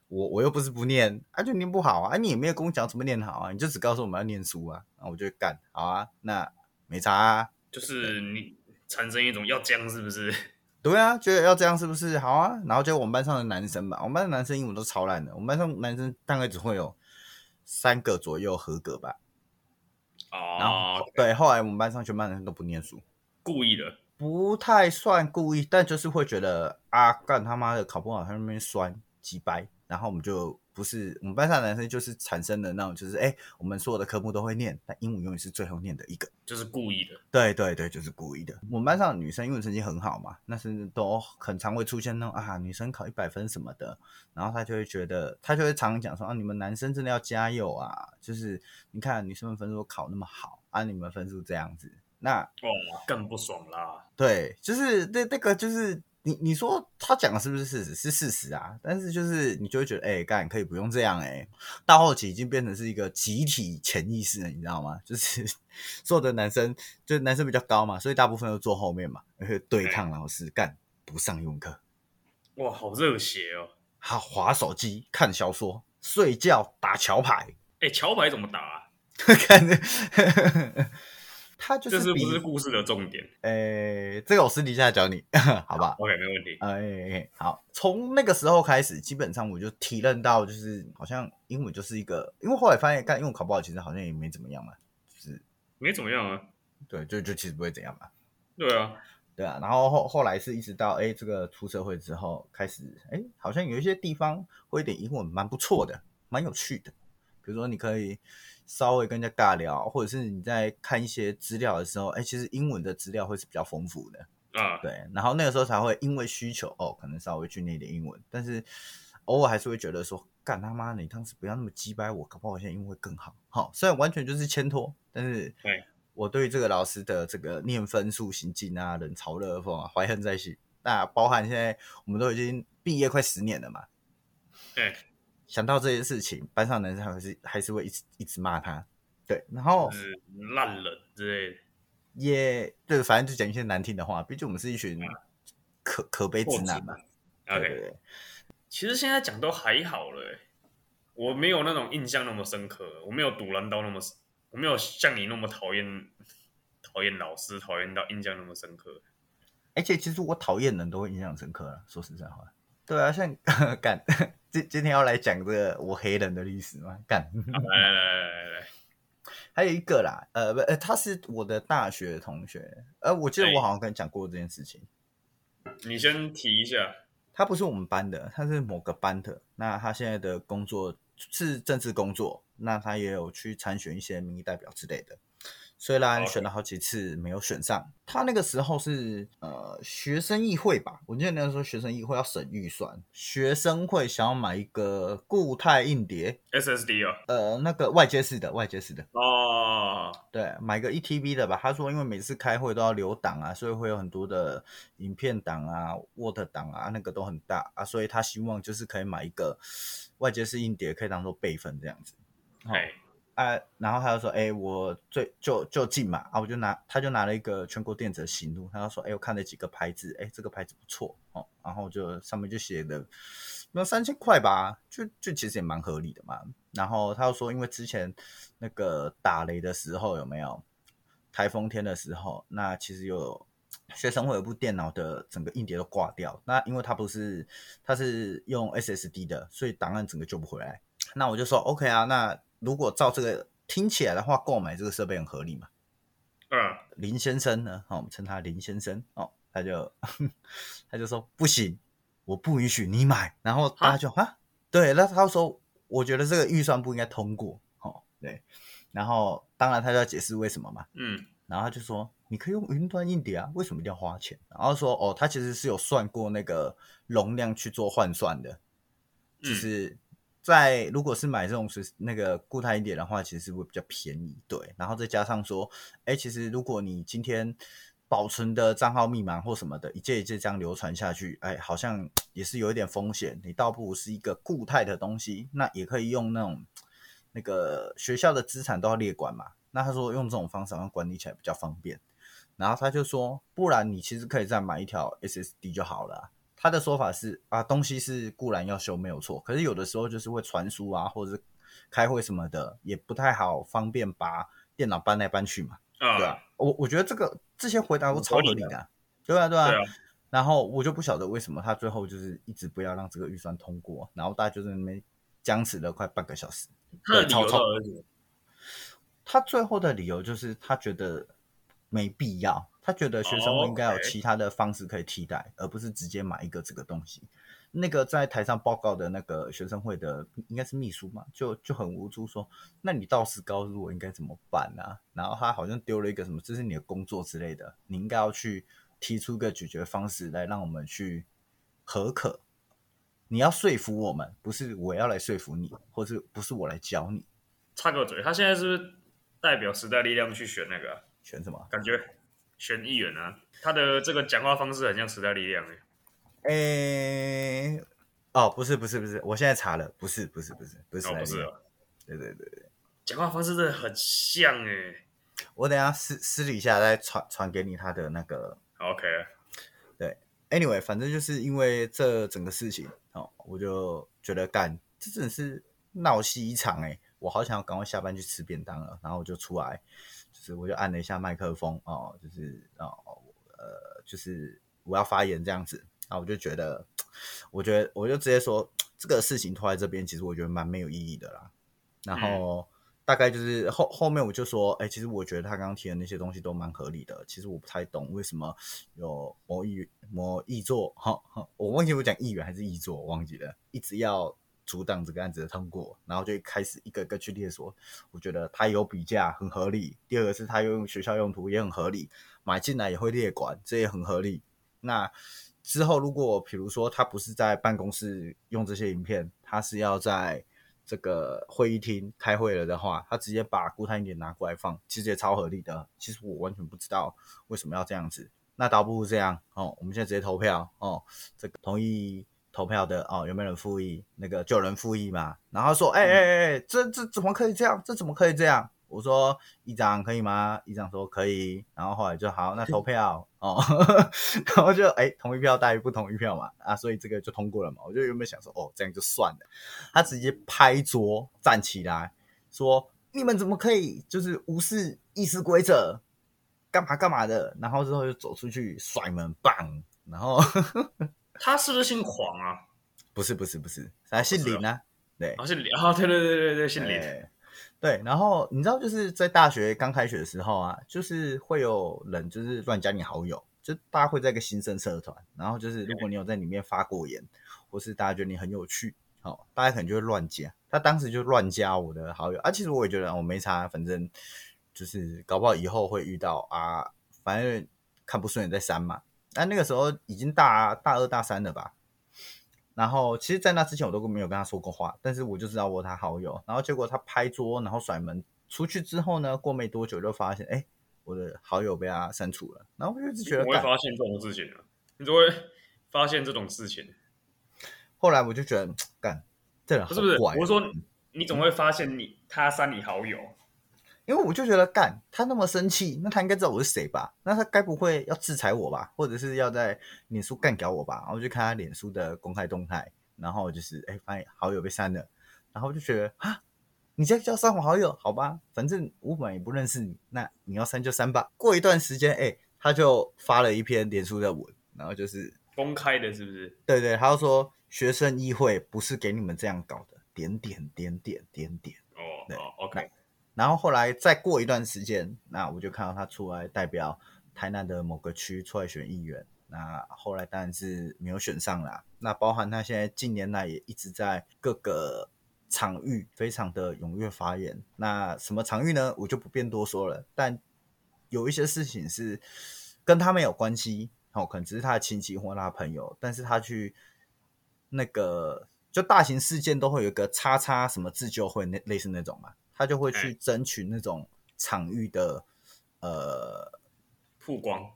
我我又不是不念，啊就念不好啊，你也没有跟我讲怎么念好啊，你就只告诉我们要念书啊，那我就干好啊，那没差啊，就是你产生一种要僵是不是？对啊，觉得要这样是不是好啊？然后就我们班上的男生嘛，我们班的男生英文都超烂的，我们班上男生大概只会有三个左右合格吧。哦，然后对，后来我们班上全班人都不念书，故意的，不太算故意，但就是会觉得啊，干他妈的考不好，他那边酸鸡掰，然后我们就。不是我们班上的男生，就是产生的那种，就是哎、欸，我们所有的科目都会念，但英文永远是最后念的一个，就是故意的。对对对，就是故意的。我们班上的女生英文成绩很好嘛，那是都很常会出现那种啊，女生考一百分什么的，然后她就会觉得，她就会常常讲说啊，你们男生真的要加油啊，就是你看女生们分数考那么好啊，你们分数这样子，那哦更不爽啦。对，就是那那个就是。你你说他讲的是不是事实？是事实啊，但是就是你就会觉得，哎、欸，干可以不用这样哎、欸。到后期已经变成是一个集体潜意识了，你知道吗？就是 所有的男生，就男生比较高嘛，所以大部分都坐后面嘛，而对抗老师，干不上英文课。哇，好热血哦！好，划手机、看小说、睡觉、打桥牌。哎、欸，桥牌怎么打啊？看着。他就是，这是不是故事的重点？诶、欸，这个我私底下教你，好吧？OK，没问题。哎、欸，好，从那个时候开始，基本上我就体认到，就是好像英文就是一个，因为后来发现，干英文考不好，其实好像也没怎么样嘛，就是没怎么样啊。对，就就其实不会怎样嘛。对啊，对啊。然后后后来是一直到哎、欸，这个出社会之后，开始哎、欸，好像有一些地方会一点英文蛮不错的，蛮有趣的，比如说你可以。稍微跟人家尬聊，或者是你在看一些资料的时候，哎、欸，其实英文的资料会是比较丰富的啊。对，然后那个时候才会因为需求哦，可能稍微去念一点英文，但是偶尔还是会觉得说，干他妈，你当时不要那么鸡掰我，搞不好我现在英文会更好。好、哦，虽然完全就是牵拖，但是对我对这个老师的这个念分数行径啊，冷嘲热讽啊，怀恨在心。那包含现在我们都已经毕业快十年了嘛。对。想到这件事情，班上男生还是还是会一直一直骂他，对，然后烂人之类的，也对，反正就讲一些难听的话。毕竟我们是一群可可悲直男嘛。OK，对对对，其实现在讲都还好了，我没有那种印象那么深刻，我没有堵拦到那么，我没有像你那么讨厌讨厌老师，讨厌到印象那么深刻。而且其实我讨厌人都会印象深刻了，说实在话。对啊，像 干今今天要来讲这个我黑人的历史吗？干，来来来来来，还有一个啦，呃不呃，他是我的大学同学，呃，我记得我好像跟你讲过这件事情。你先提一下，他不是我们班的，他是某个班的。那他现在的工作是政治工作，那他也有去参选一些民意代表之类的。虽然选了好几次没有选上，他那个时候是呃学生议会吧，我记得那个时候学生议会要审预算，学生会想要买一个固态硬碟，SSD 哦，呃那个外接式的外接式的哦，对，买个一 TB 的吧。他说因为每次开会都要留档啊，所以会有很多的影片档啊、Word 档啊，那个都很大啊，所以他希望就是可以买一个外接式硬碟，可以当做备份这样子。哎。啊，然后他就说：“哎，我最就就近嘛，啊，我就拿，他就拿了一个全国电子的型录，他就说：哎，我看了几个牌子，哎，这个牌子不错哦，然后就上面就写的，那三千块吧，就就其实也蛮合理的嘛。然后他又说，因为之前那个打雷的时候有没有台风天的时候，那其实有学生会有部电脑的整个硬碟都挂掉，那因为他不是他是用 SSD 的，所以档案整个救不回来。那我就说 OK 啊，那。”如果照这个听起来的话，购买这个设备很合理嘛？嗯，林先生呢，好，我们称他林先生哦，他就 他就说不行，我不允许你买，然后大家就啊，对，那他说我觉得这个预算不应该通过，哦，对，然后当然他就要解释为什么嘛，嗯，然后他就说你可以用云端硬碟啊，为什么一定要花钱？然后说哦，他其实是有算过那个容量去做换算的，就是。在如果是买这种是那个固态一点的话，其实会比较便宜，对。然后再加上说，哎，其实如果你今天保存的账号密码或什么的，一届一届这样流传下去，哎，好像 也是有一点风险。你倒不如是一个固态的东西，那也可以用那种那个学校的资产都要列管嘛。那他说用这种方式，管理起来比较方便。然后他就说，不然你其实可以再买一条 SSD 就好了。他的说法是啊，东西是固然要修没有错，可是有的时候就是会传输啊，或者是开会什么的，也不太好方便把电脑搬来搬去嘛。啊，对啊，我我觉得这个这些回答都超合理的，啊，对啊对啊。然后我就不晓得为什么他最后就是一直不要让这个预算通过，然后大家就在那边僵持了快半个小时。他的理由他最后的理由就是他觉得没必要。他觉得学生会应该有其他的方式可以替代，oh, okay. 而不是直接买一个这个东西。那个在台上报告的那个学生会的应该是秘书嘛，就就很无助说：“那你到时告诉我应该怎么办啊？”然后他好像丢了一个什么：“这是你的工作之类的，你应该要去提出一个解决方式来让我们去合可。你要说服我们，不是我要来说服你，或是不是我来教你。”插个嘴，他现在是不是代表时代力量去选那个？选什么？感觉。选议员啊，他的这个讲话方式很像时代力量诶。诶、欸，哦，不是不是不是，我现在查了，不是不是不是不是，哦，不是，对对对对，讲话方式真的很像诶。我等下私私底下再传传给你他的那个。OK。对，Anyway，反正就是因为这整个事情哦，我就觉得干，这真的是闹戏一场哎，我好想要赶快下班去吃便当了，然后我就出来。就是我就按了一下麦克风哦，就是哦呃，就是我要发言这样子，然后我就觉得，我觉得我就直接说这个事情拖在这边，其实我觉得蛮没有意义的啦。然后大概就是后后面我就说，哎，其实我觉得他刚刚提的那些东西都蛮合理的。其实我不太懂为什么有某议某议座哈，我忘记我讲议员还是议座，我忘记了，一直要。阻挡这个案子的通过，然后就开始一个个去列说，我觉得他有比价很合理。第二个是他用学校用途也很合理，买进来也会列管，这也很合理。那之后如果比如说他不是在办公室用这些影片，他是要在这个会议厅开会了的话，他直接把固态硬碟拿过来放，其实也超合理的。其实我完全不知道为什么要这样子。那倒不如这样哦，我们现在直接投票哦，这个同意。投票的哦，有没有人复议？那个就有人复议嘛。然后说，哎哎哎，这这怎么可以这样？这怎么可以这样？我说，议长可以吗？议长说可以。然后后来就好，那投票哦。然后就哎，同一票大于不同一票嘛。啊，所以这个就通过了嘛。我就原本想说，哦，这样就算了。他直接拍桌站起来说：“你们怎么可以就是无视议事规则，干嘛干嘛的？”然后之后就走出去甩门，棒。然后。他是不是姓黄啊？不是不是不是，他姓林啊。对，啊姓林啊，对对对对对，姓林。对，然后你知道就是在大学刚开学的时候啊，就是会有人就是乱加你好友，就大家会在一个新生社团，然后就是如果你有在里面发过言，或是大家觉得你很有趣，好，大家可能就会乱加。他当时就乱加我的好友啊，其实我也觉得我没差，反正就是搞不好以后会遇到啊，反正看不顺眼再删嘛。但那个时候已经大大二大三了吧，然后其实，在那之前我都没有跟他说过话，但是我就知道我他好友，然后结果他拍桌，然后甩门出去之后呢，过没多久就发现，哎，我的好友被他删除了，然后我就一直觉得，我会发现这种事情啊，你怎么会发现这种事情？后来我就觉得，干，这人好怪，不是不是，我说你怎么会发现你他删你好友？因为我就觉得干他那么生气，那他应该知道我是谁吧？那他该不会要制裁我吧？或者是要在脸书干掉我吧？然后就看他脸书的公开动态，然后就是哎，发现好友被删了，然后就觉得啊，你这叫删我好友？好吧，反正我本来也不认识你，那你要删就删吧。过一段时间，哎，他就发了一篇脸书的文，然后就是公开的，是不是？对对，他就说学生议会不是给你们这样搞的，点点点点点点。哦，对哦，OK。然后后来再过一段时间，那我就看到他出来代表台南的某个区出来选议员。那后来当然是没有选上啦。那包含他现在近年来也一直在各个场域非常的踊跃发言。那什么场域呢？我就不便多说了。但有一些事情是跟他没有关系，哦，可能只是他的亲戚或他朋友，但是他去那个就大型事件都会有一个叉叉什么自救会那类似那种嘛，他就会去争取那种场域的呃曝光，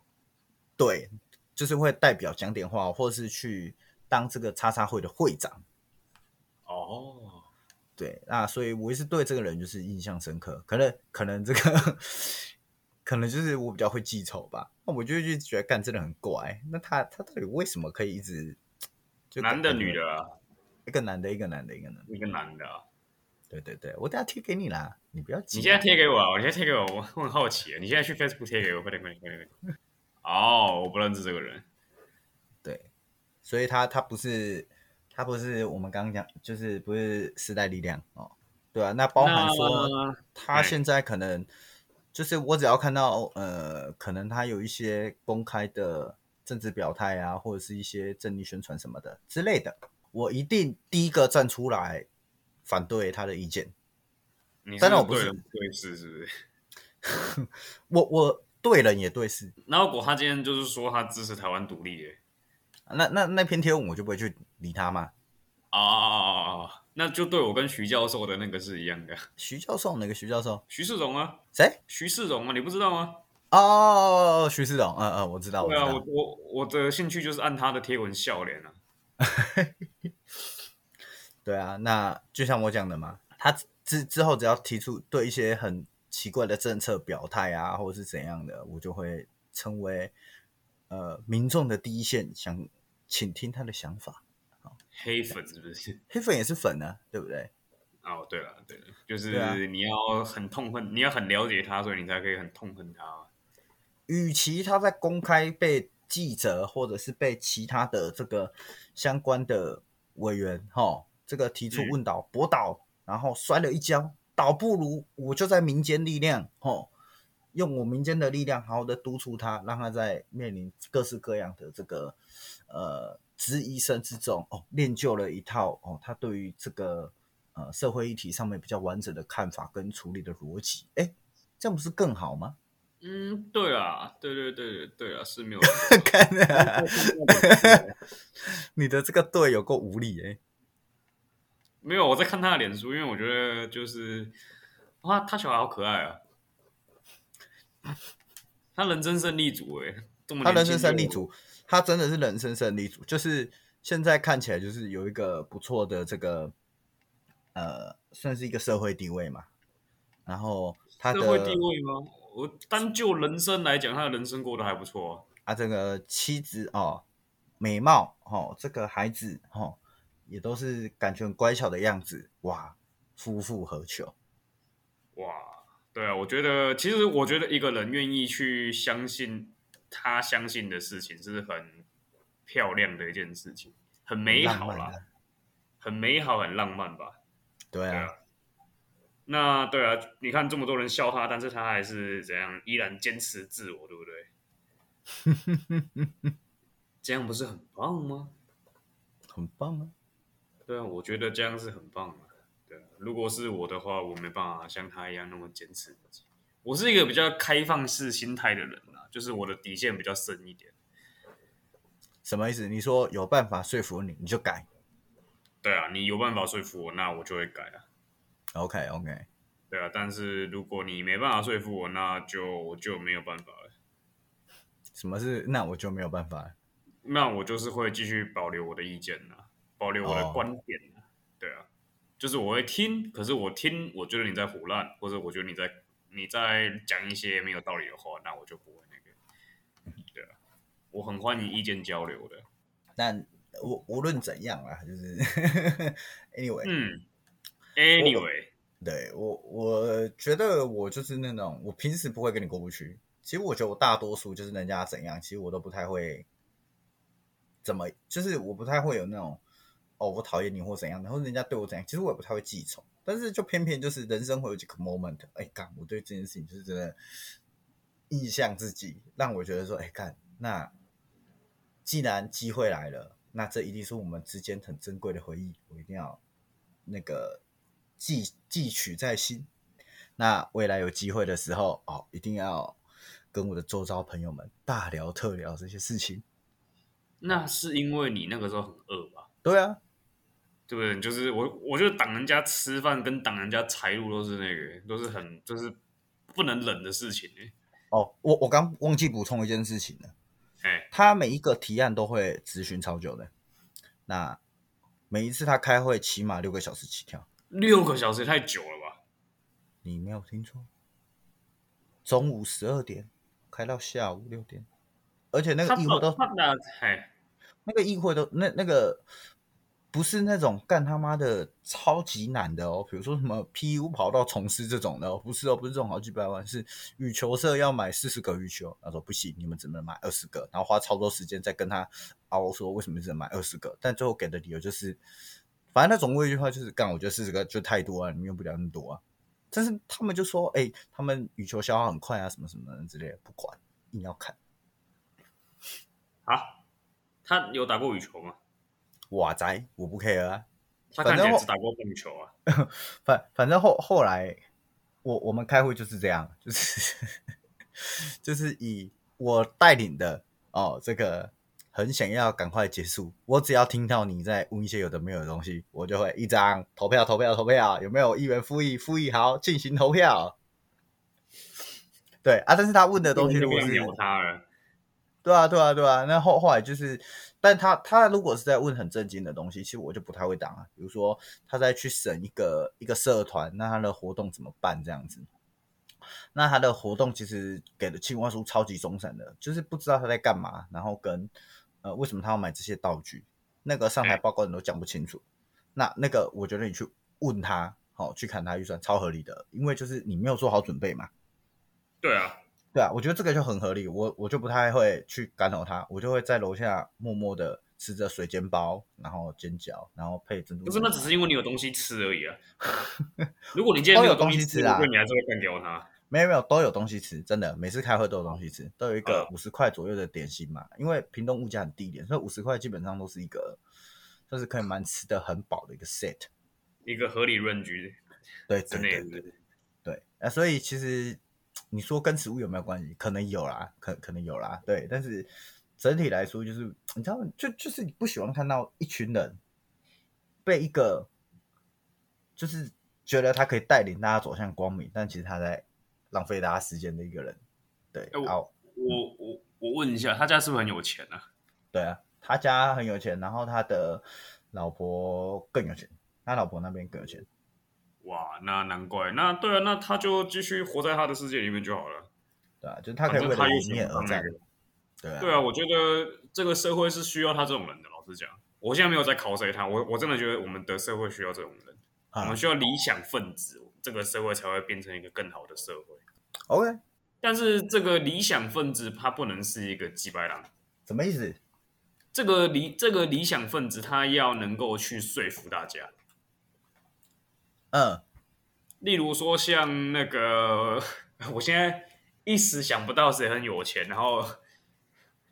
对。就是会代表讲点话，或者是去当这个叉叉会的会长。哦，对，那所以我也是对这个人就是印象深刻。可能可能这个可能就是我比较会记仇吧。那我就就觉得干真的很怪。那他他到底为什么可以一直就男的女的啊？一个男的，一个男的，一个男的，一个男的啊。对对对，我等下贴给你啦，你不要急。你现在贴给我啊！你现在贴给我，我我很好奇。你现在去 Facebook 贴给我，快点快点快点快点。哦，oh, 我不认识这个人。对，所以他他不是他不是我们刚刚讲，就是不是时代力量哦，对啊，那包含说他现在可能就是我只要看到呃，可能他有一些公开的政治表态啊，或者是一些政力宣传什么的之类的，我一定第一个站出来反对他的意见。当然我不是对事，是不是？我 我。对人也对事。那如果他今天就是说他支持台湾独立，那那那篇贴文我就不会去理他吗？啊啊啊啊！那就对我跟徐教授的那个是一样的。徐教授哪个徐教授？徐世荣啊？谁？徐世荣啊？你不知道吗？哦，徐世荣，嗯嗯，我知道。对啊，我我我的兴趣就是按他的贴文笑脸啊。对啊，那就像我讲的嘛，他之之后只要提出对一些很。奇怪的政策表态啊，或者是怎样的，我就会成为呃民众的第一线，想倾听他的想法。黑粉是不是？黑粉也是粉呢、啊，对不对？哦，对了，对了，就是你要很痛恨，啊、你要很了解他，所以你才可以很痛恨他。与其他在公开被记者或者是被其他的这个相关的委员哈、哦，这个提出问倒驳倒，然后摔了一跤。倒不如我就在民间力量，吼，用我民间的力量，好好的督促他，让他在面临各式各样的这个呃质疑声之中，哦，练就了一套哦，他对于这个呃社会议题上面比较完整的看法跟处理的逻辑，哎，这样不是更好吗？嗯，对啊，对对对对啊，是没有 看啊，你的这个队有够无理哎。没有，我在看他的脸书，因为我觉得就是，哇，他小孩好可爱啊，他人生胜利组哎，他人生胜利组，他真的是人生胜利组，就是现在看起来就是有一个不错的这个，呃，算是一个社会地位嘛，然后他的社会地位吗？我单就人生来讲，他的人生过得还不错啊，啊，这个妻子哦，美貌哦，这个孩子哦。也都是感觉很乖巧的样子，哇，夫复何求？哇，对啊，我觉得其实我觉得一个人愿意去相信他相信的事情，是很漂亮的一件事情，很美好啦，很美好，很浪漫吧？对啊，对啊，那对啊，你看这么多人笑他，但是他还是怎样，依然坚持自我，对不对？这样不是很棒吗？很棒啊！对啊，我觉得这样是很棒的。对啊，如果是我的话，我没办法像他一样那么坚持自己。我是一个比较开放式心态的人啊，就是我的底线比较深一点。什么意思？你说有办法说服你，你就改？对啊，你有办法说服我，那我就会改啊。OK OK。对啊，但是如果你没办法说服我，那就我就没有办法了。什么是？那我就没有办法了？那我就是会继续保留我的意见啊。保留我的观点，oh. 对啊，就是我会听，可是我听，我觉得你在胡乱，或者我觉得你在你在讲一些没有道理的话，那我就不会那个，对啊，我很欢迎意见交流的。但无无论怎样啊，就是 anyway，嗯，anyway，我对我我觉得我就是那种我平时不会跟你过不去。其实我觉得我大多数就是人家怎样，其实我都不太会怎么，就是我不太会有那种。哦，我讨厌你或怎样，然后人家对我怎样，其实我也不太会记仇。但是就偏偏就是人生会有几个 moment，哎，干，我对这件事情就是真的印象自己，让我觉得说，哎，干，那既然机会来了，那这一定是我们之间很珍贵的回忆，我一定要那个记记取在心。那未来有机会的时候，哦，一定要跟我的周遭朋友们大聊特聊这些事情。那是因为你那个时候很饿吧？对啊。对不对？就是我，我觉得挡人家吃饭跟挡人家财路都是那个，都是很就是不能忍的事情。哦，我我刚忘记补充一件事情了。哎，他每一个提案都会咨询超久的。那每一次他开会起码六个小时起跳。六个小时太久了吧？你没有听错，中午十二点开到下午六点，而且那个议会都那个议会都那那个。不是那种干他妈的超级难的哦，比如说什么 PU 跑道重师这种的，不是哦，不是这种好几百万，是羽球社要买四十个羽球，他说不行，你们只能买二十个，然后花超多时间再跟他凹说为什么只能买二十个，但最后给的理由就是，反正他总归一句话就是干，我觉得四十个就太多了，你用不了那么多啊。但是他们就说，哎、他们羽球消耗很快啊，什么什么之类的，不管，硬要看。啊，他有打过羽球吗？哇宅，我不 care 啊！他看起来只打过棒球啊。反反正后后来，我我们开会就是这样，就是 就是以我带领的哦，这个很想要赶快结束。我只要听到你在问一些有的没有的东西，我就会一张投票投票投票，有没有议员复议复议？好，进行投票。对啊，但是他问的东西如果是有他了，对啊对啊对啊，那后后来就是。但他他如果是在问很正经的东西，其实我就不太会挡啊。比如说他在去审一个一个社团，那他的活动怎么办这样子？那他的活动其实给的青蛙叔超级松散的，就是不知道他在干嘛，然后跟呃为什么他要买这些道具，那个上台报告你都讲不清楚。那那个我觉得你去问他，好去砍他预算超合理的，因为就是你没有做好准备嘛。对啊。对啊，我觉得这个就很合理，我我就不太会去干扰他，我就会在楼下默默的吃着水煎包，然后煎饺，然后配珍珠。不是，那只是因为你有东西吃而已啊。如果你今天没有东西吃啊，你还是会干掉他。没有没有，都有东西吃，真的，每次开会都有东西吃，都有一个五十块左右的点心嘛。嗯、因为屏东物价很低一点，所以五十块基本上都是一个，就是可以蛮吃的很饱的一个 set，一个合理论局。对，真的对，对，对，对啊，所以其实。你说跟食物有没有关系？可能有啦，可可能有啦，对。但是整体来说，就是你知道，就就是你不喜欢看到一群人被一个，就是觉得他可以带领大家走向光明，但其实他在浪费大家时间的一个人。对，好，我我我问一下，他家是不是很有钱啊？对啊，他家很有钱，然后他的老婆更有钱，他老婆那边更有钱。哇，那难怪，那对啊，那他就继续活在他的世界里面就好了。对啊，就他可以为了理念而战。对啊，对啊，我觉得这个社会是需要他这种人的。老实讲，我现在没有在考谁他，我我真的觉得我们的社会需要这种人，啊、我们需要理想分子，这个社会才会变成一个更好的社会。OK，但是这个理想分子他不能是一个鸡白狼，什么意思？这个理这个理想分子他要能够去说服大家。嗯，例如说像那个，我现在一时想不到谁很有钱，然后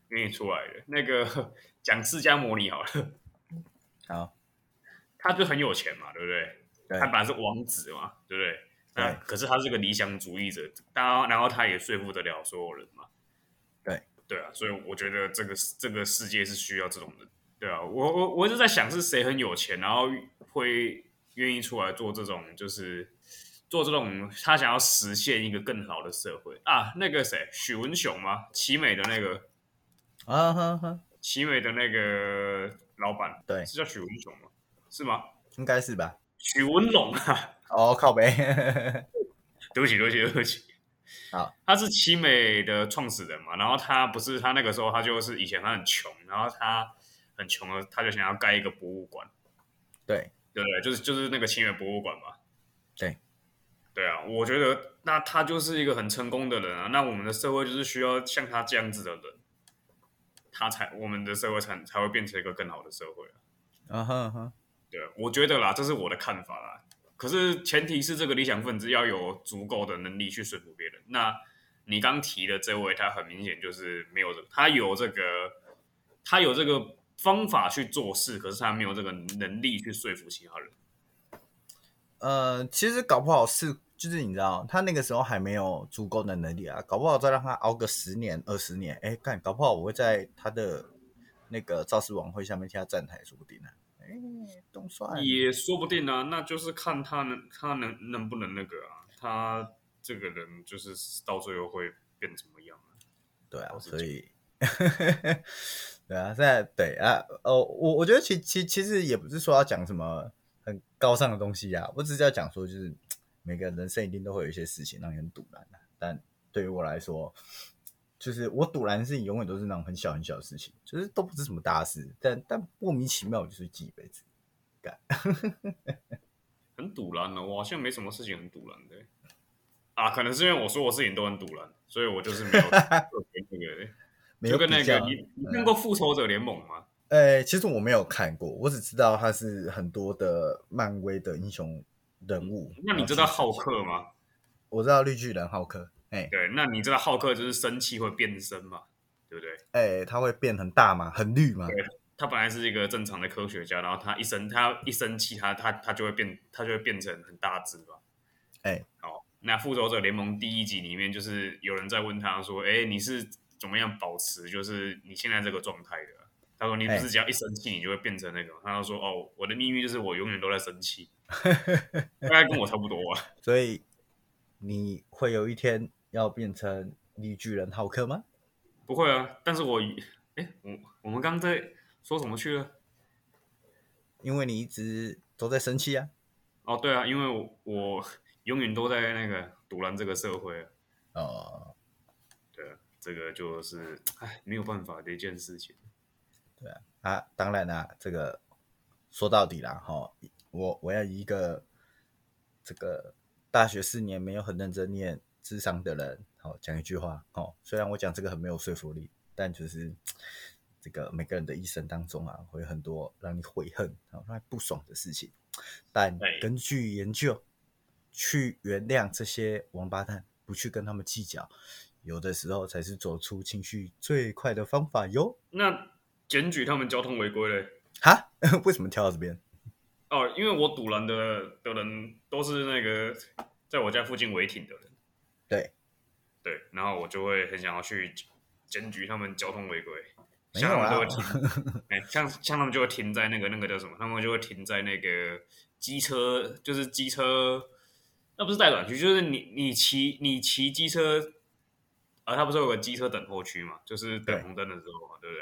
给你出来的。那个 讲释迦牟尼好了，好，他就很有钱嘛，对不对？对，他本来是王子嘛，对不对？对，那可是他是个理想主义者，当然后他也说服得了所有人嘛，对，对啊，所以我觉得这个这个世界是需要这种人，对啊，我我我一直在想是谁很有钱，然后会。愿意出来做这种，就是做这种，他想要实现一个更好的社会啊。那个谁，许文雄吗？奇美的那个啊哈哈，奇美的那个老板，对，是叫许文雄吗？是吗？应该是吧。许文龙啊，哦，靠北，对不起，对不起，对不起。好，他是奇美的创始人嘛，然后他不是他那个时候，他就是以前他很穷，然后他很穷了，他就想要盖一个博物馆，对。对对，就是就是那个清远博物馆嘛。对，对啊，我觉得那他就是一个很成功的人啊。那我们的社会就是需要像他这样子的人，他才我们的社会才才会变成一个更好的社会啊。啊哈哈，对，我觉得啦，这是我的看法啦。可是前提是这个理想分子要有足够的能力去说服别人。那你刚提的这位，他很明显就是没有这个，他有这个，他有这个方法去做事，可是他没有这个能力去说服其他人。呃，其实搞不好是，就是你知道，他那个时候还没有足够的能力啊，搞不好再让他熬个十年、二十年，哎，干，搞不好我会在他的那个造势晚会下面替他站台，说不定呢、啊。哎，也说不定啊，那就是看他能他能能不能那个啊，他这个人就是到最后会变怎么样啊？对啊，所以，对啊，现在对啊，哦，我我觉得其其其实也不是说要讲什么很高尚的东西啊，我只是要讲说，就是每个人生一定都会有一些事情让你很赌烂的，但对于我来说。就是我赌烂的事情，永远都是那种很小很小的事情，就是都不是什么大事，但但莫名其妙就是记一辈子，干，很赌烂的，我好像没什么事情很赌烂的，啊，可能是因为我说我事情都很赌烂，所以我就是没有特别那个，就跟那个你你看过复仇者联盟吗？呃、欸，其实我没有看过，我只知道他是很多的漫威的英雄人物。那你知道浩克吗？我知道绿巨人浩克。哎，对，那你知道浩克就是生气会变身嘛？对不对？哎，他会变很大嘛？很绿嘛？对，他本来是一个正常的科学家，然后他一生他一生气，他他他就会变，他就会变成很大只吧？哎，好，那复仇者联盟第一集里面，就是有人在问他说：“哎，你是怎么样保持就是你现在这个状态的？”他说：“你不是只要一生气，你就会变成那个？”他就说：“哦，我的秘密就是我永远都在生气，大概跟我差不多啊。”所以你会有一天。要变成绿巨人浩克吗？不会啊，但是我，哎，我我们刚刚在说什么去了？因为你一直都在生气啊。哦，对啊，因为我，我永远都在那个堵拦这个社会。啊，这个就是哎，没有办法的一件事情。对啊，啊，当然啦，这个说到底啦，哈，我我要一个这个大学四年没有很认真念。智商的人，好讲一句话，哦，虽然我讲这个很没有说服力，但就是这个每个人的一生当中啊，会有很多让你悔恨、让你不爽的事情。但根据研究，去原谅这些王八蛋，不去跟他们计较，有的时候才是走出情绪最快的方法哟。那检举他们交通违规嘞？哈？为什么跳到这边？哦，因为我堵人的的人都是那个在我家附近违停的人。对，对，然后我就会很想要去检举他们交通违规，像他们就会停，哎，像像他们就会停在那个那个叫什么？他们就会停在那个机车，就是机车，那不是待转区，就是你你骑你骑机车，啊，他不是有个机车等候区嘛？就是等红灯的时候嘛，对，对不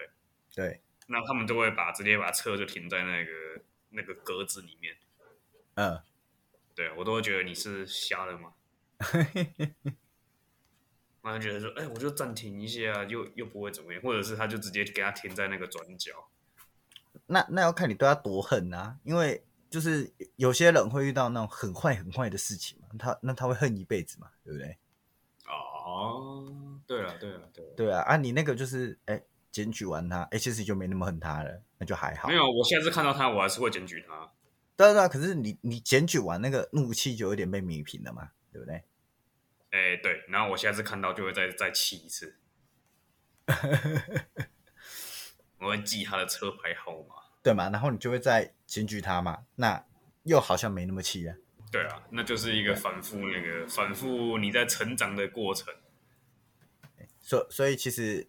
对？对，那他们就会把直接把车就停在那个那个格子里面，嗯，对我都会觉得你是瞎了吗？我就觉得说，哎、欸，我就暂停一下，又又不会怎么样，或者是他就直接给他停在那个转角。那那要看你对他多恨啊，因为就是有些人会遇到那种很坏很坏的事情嘛，他那他会恨一辈子嘛，对不对？哦，对了，对了，对啊，对啊，啊，你那个就是，哎、欸，检举完他，其实就没那么恨他了，那就还好。没有，我下次看到他，我还是会检举他。对啊，可是你你检举完那个怒气就有点被弥平了嘛，对不对？哎、欸，对，然后我下次看到就会再再气一次，我会记他的车牌号码，对嘛？然后你就会再检举他嘛，那又好像没那么气啊。对啊，那就是一个反复那个反复你在成长的过程。所以所以其实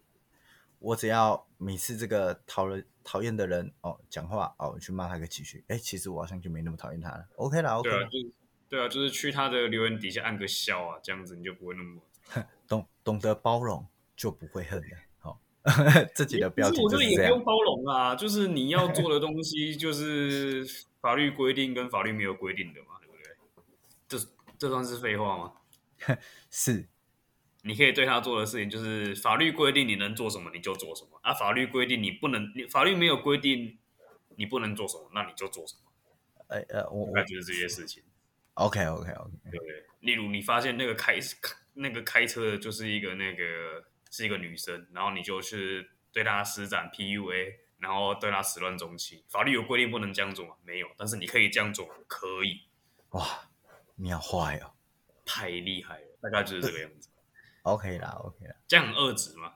我只要每次这个讨人讨厌的人哦讲话哦我去骂他个几句，哎，其实我好像就没那么讨厌他了。OK 了，OK 了。对啊，对啊，就是去他的留言底下按个笑啊，这样子你就不会那么 懂懂得包容，就不会恨了。好，自己的标题我觉得也不用包容啊，就是你要做的东西，就是法律规定跟法律没有规定的嘛？这这算是废话吗？是。你可以对他做的事情，就是法律规定你能做什么，你就做什么啊。法律规定你不能，你法律没有规定你不能做什么，那你就做什么。哎呃，我我感觉这些事情。OK OK OK，对不对？例如你发现那个开 那个开车的就是一个那个是一个女生，然后你就去对她施展 PUA，然后对她始乱终弃。法律有规定不能这样做吗？没有，但是你可以这样做，可以。哇，你好坏哦，太厉害了，大概就是这个样子。OK 啦，OK 啦，这样很恶质吗？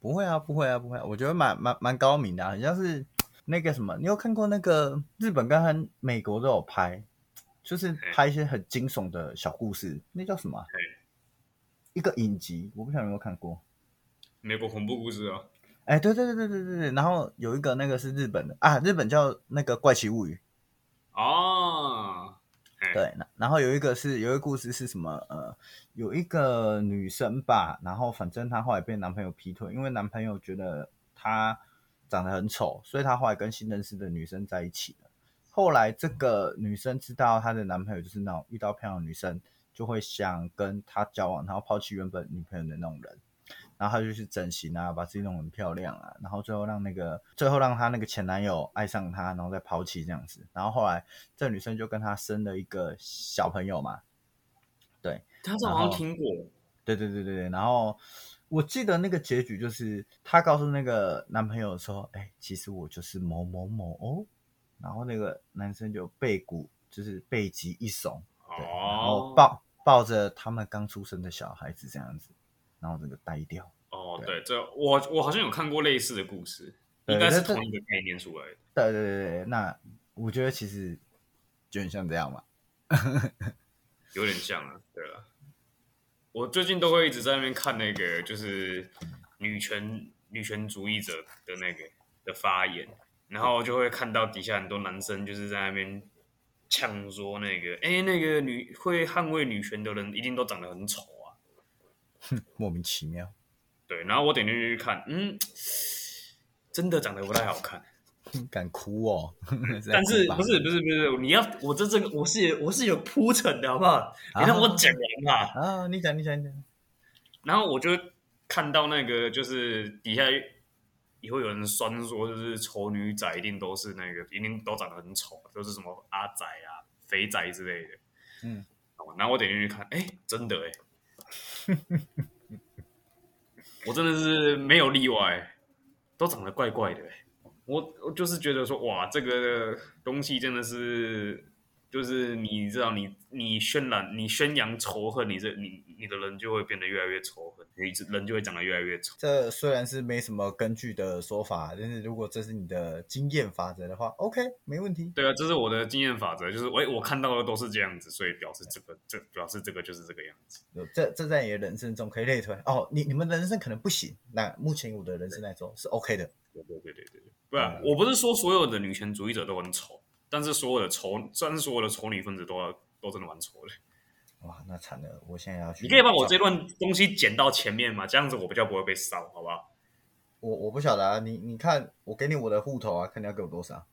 不会啊，不会啊，不会啊。我觉得蛮蛮蛮高明的，好像是那个什么，你有看过那个日本跟美国都有拍，就是拍一些很惊悚的小故事，那叫什么？一个影集，我不晓得有没有看过。美国恐怖故事啊？哎，对对对对对对对。然后有一个那个是日本的啊，日本叫那个怪奇物语。哦。对，然后有一个是有一个故事是什么？呃，有一个女生吧，然后反正她后来被男朋友劈腿，因为男朋友觉得她长得很丑，所以她后来跟新认识的女生在一起了。后来这个女生知道她的男朋友就是那种遇到漂亮的女生就会想跟她交往，然后抛弃原本女朋友的那种人。然后她就去整形啊，把自己弄很漂亮啊，然后最后让那个最后让她那个前男友爱上她，然后再抛弃这样子。然后后来这女生就跟他生了一个小朋友嘛。对，他这好像听过。对对对对对。然后我记得那个结局就是她告诉那个男朋友说：“哎，其实我就是某某某哦。”然后那个男生就背骨就是背脊一耸，对，然后抱抱着他们刚出生的小孩子这样子。然后整个呆掉哦，对，这我我好像有看过类似的故事，应该是同一个概念出来的。对对对对，那我觉得其实就很像这样嘛，有点像啊。对了，我最近都会一直在那边看那个，就是女权女权主义者的那个的发言，然后就会看到底下很多男生就是在那边呛说那个，哎，那个女会捍卫女权的人一定都长得很丑。哼，莫名其妙。对，然后我点进去看，嗯，真的长得不太好看，敢哭哦。但是不是不是不是，你要我这这个我是我是有铺陈的好不好？你让我讲完嘛。啊，你讲你讲你讲。然后我就看到那个，就是底下以后有人酸说，就是丑女仔一定都是那个，一定都长得很丑，都是什么阿仔啊、肥仔之类的。嗯，然后我点进去看，哎，真的哎。我真的是没有例外，都长得怪怪的。我我就是觉得说，哇，这个东西真的是。就是你知道你，你你渲染、你宣扬仇恨，你这你你的人就会变得越来越仇恨，你人就会长得越来越丑。这虽然是没什么根据的说法，但是如果这是你的经验法则的话，OK，没问题。对啊，这是我的经验法则，就是我我看到的都是这样子，所以表示这个这表示这个就是这个样子。这这在你的人生中可以类推哦。你你们的人生可能不行，那目前我的人生来说是 OK 的。对对对对对，不然、嗯、我不是说所有的女权主义者都很丑。但是所有的丑，但是所有的丑女分子都要都真的蛮丑的。哇，那惨了！我现在要去。你可以把我这段东西剪到前面吗？这样子我比较不会被烧，好不好？我我不晓得啊，你你看，我给你我的户头啊，看你要给我多少。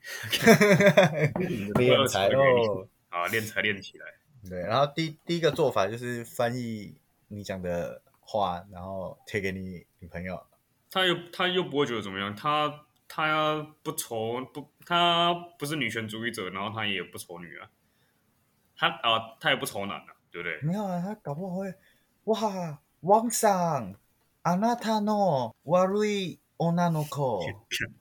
练财哦，啊，练财练起来。对，然后第第一个做法就是翻译你讲的话，然后贴给你女朋友。他又他又不会觉得怎么样，他。他不丑不，他不是女权主义者，然后他也不丑女啊，他啊，他也不丑男啊，对不对？没有啊，他搞不好会哇，王上，あなたの悪い女の子，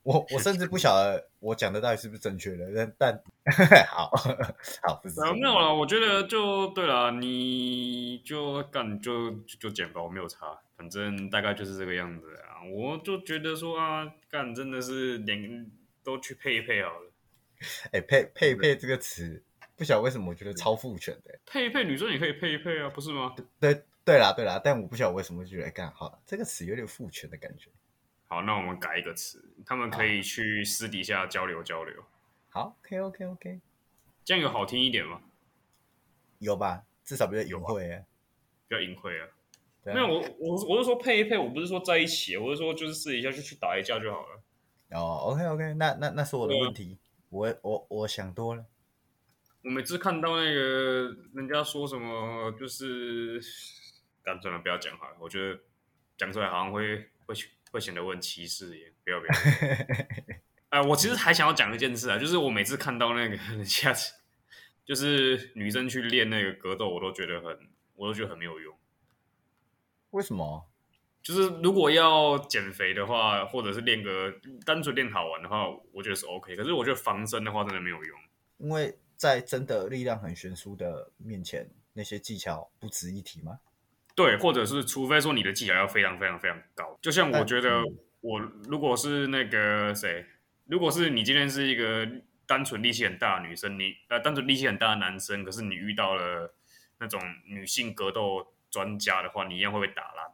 我我甚至不晓得我讲的到底是不是正确的，但但好好不是、啊。没有了，我觉得就对了，你就干就就剪吧，我没有差， 反正大概就是这个样子啊。我就觉得说啊，干真的是连都去配一配好了。哎、欸，配配一配这个词，不晓得为什么我觉得超父权的。配一配，女生也可以配一配啊，不是吗？对对啦对啦，但我不晓得为什么觉得干好了，这个词有点父权的感觉。好，那我们改一个词，他们可以去私底下交流交流。好，OK OK OK，这样有好听一点吗？有吧，至少比较隐晦啊，比较隐晦啊。没有，我我我是说配一配，我不是说在一起，我是说就是试一下就去打一架就好了。哦，OK OK，那那那是我的问题，我我我想多了。我每次看到那个人家说什么，就是干脆了，不要讲好了。我觉得讲出来好像会会会显得我很歧视一样，不要不要。哎、呃，我其实还想要讲一件事啊，就是我每次看到那个人家 就是女生去练那个格斗，我都觉得很，我都觉得很没有用。为什么？就是如果要减肥的话，或者是练个单纯练好玩的话，我觉得是 OK。可是我觉得防身的话真的没有用，因为在真的力量很悬殊的面前，那些技巧不值一提吗？对，或者是除非说你的技巧要非常非常非常高，就像我觉得我如果是那个谁，如果是你今天是一个单纯力气很大的女生，你呃单纯力气很大的男生，可是你遇到了那种女性格斗专家的话，你一样会被打烂。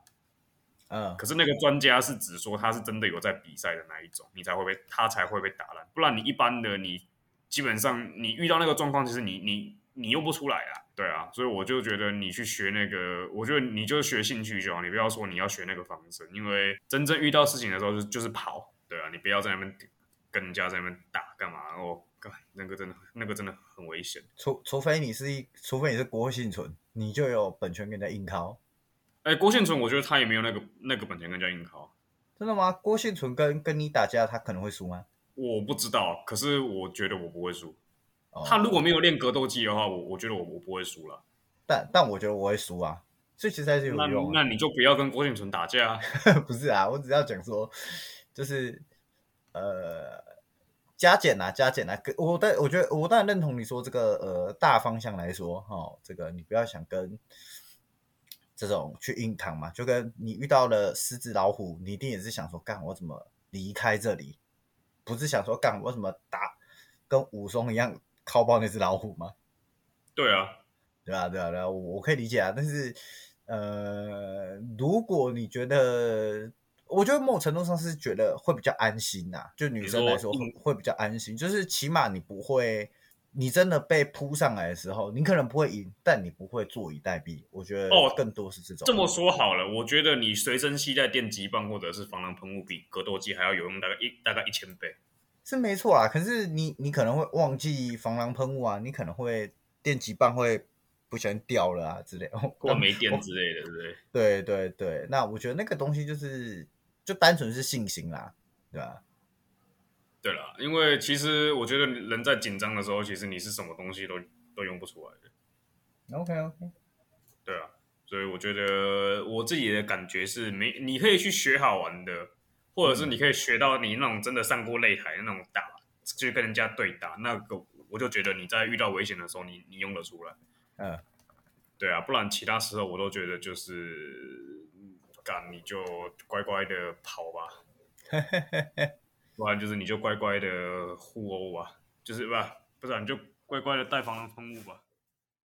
嗯，可是那个专家是指说他是真的有在比赛的那一种，你才会被他才会被打烂，不然你一般的你基本上你遇到那个状况，其实你你你用不出来啊。对啊，所以我就觉得你去学那个，我觉得你就学兴趣就好，你不要说你要学那个方式，因为真正遇到事情的时候就就是跑，对啊，你不要在那边跟人家在那边打干嘛哦，干那个真的那个真的很危险。除除非你是一，除非你是郭婞淳，你就有本钱跟人家硬靠。哎，郭婞淳，我觉得他也没有那个那个本钱跟人家硬靠。真的吗？郭婞淳跟跟你打架，他可能会输吗？我不知道，可是我觉得我不会输。他如果没有练格斗技的话，我我觉得我我不会输了。但但我觉得我会输啊，所以其实还是有用、啊那。那你就不要跟郭婞淳打架、啊。不是啊，我只要讲说，就是呃加减啊加减啊，我但我觉得我当然认同你说这个呃大方向来说哈、哦，这个你不要想跟这种去硬扛嘛，就跟你遇到了狮子老虎，你一定也是想说干我怎么离开这里，不是想说干我怎么打跟武松一样。靠爆那只老虎吗？对啊，对啊，对啊，对啊，我我可以理解啊。但是，呃，如果你觉得，我觉得某种程度上是觉得会比较安心呐、啊，就女生来说会会比较安心，就是起码你不会，你真的被扑上来的时候，你可能不会赢，但你不会坐以待毙。我觉得哦，更多是这种、哦。这么说好了，我觉得你随身携带电击棒或者是防狼喷雾比格斗技还要有用大概一大概一千倍。是没错啦，可是你你可能会忘记防狼喷雾啊，你可能会电击棒会不小心掉了啊之类的，或没电之类的，对不对？对对对，那我觉得那个东西就是就单纯是信心啦，对吧？对啦，因为其实我觉得人在紧张的时候，其实你是什么东西都都用不出来的。OK OK，对啊，所以我觉得我自己的感觉是没，你可以去学好玩的。或者是你可以学到你那种真的上过擂台的那种打，就跟人家对打，那个我就觉得你在遇到危险的时候你，你你用得出来。嗯，对啊，不然其他时候我都觉得就是干你就乖乖的跑吧，不然就是你就乖乖的互殴吧，就是吧，不然你就乖乖的带防狼喷雾吧。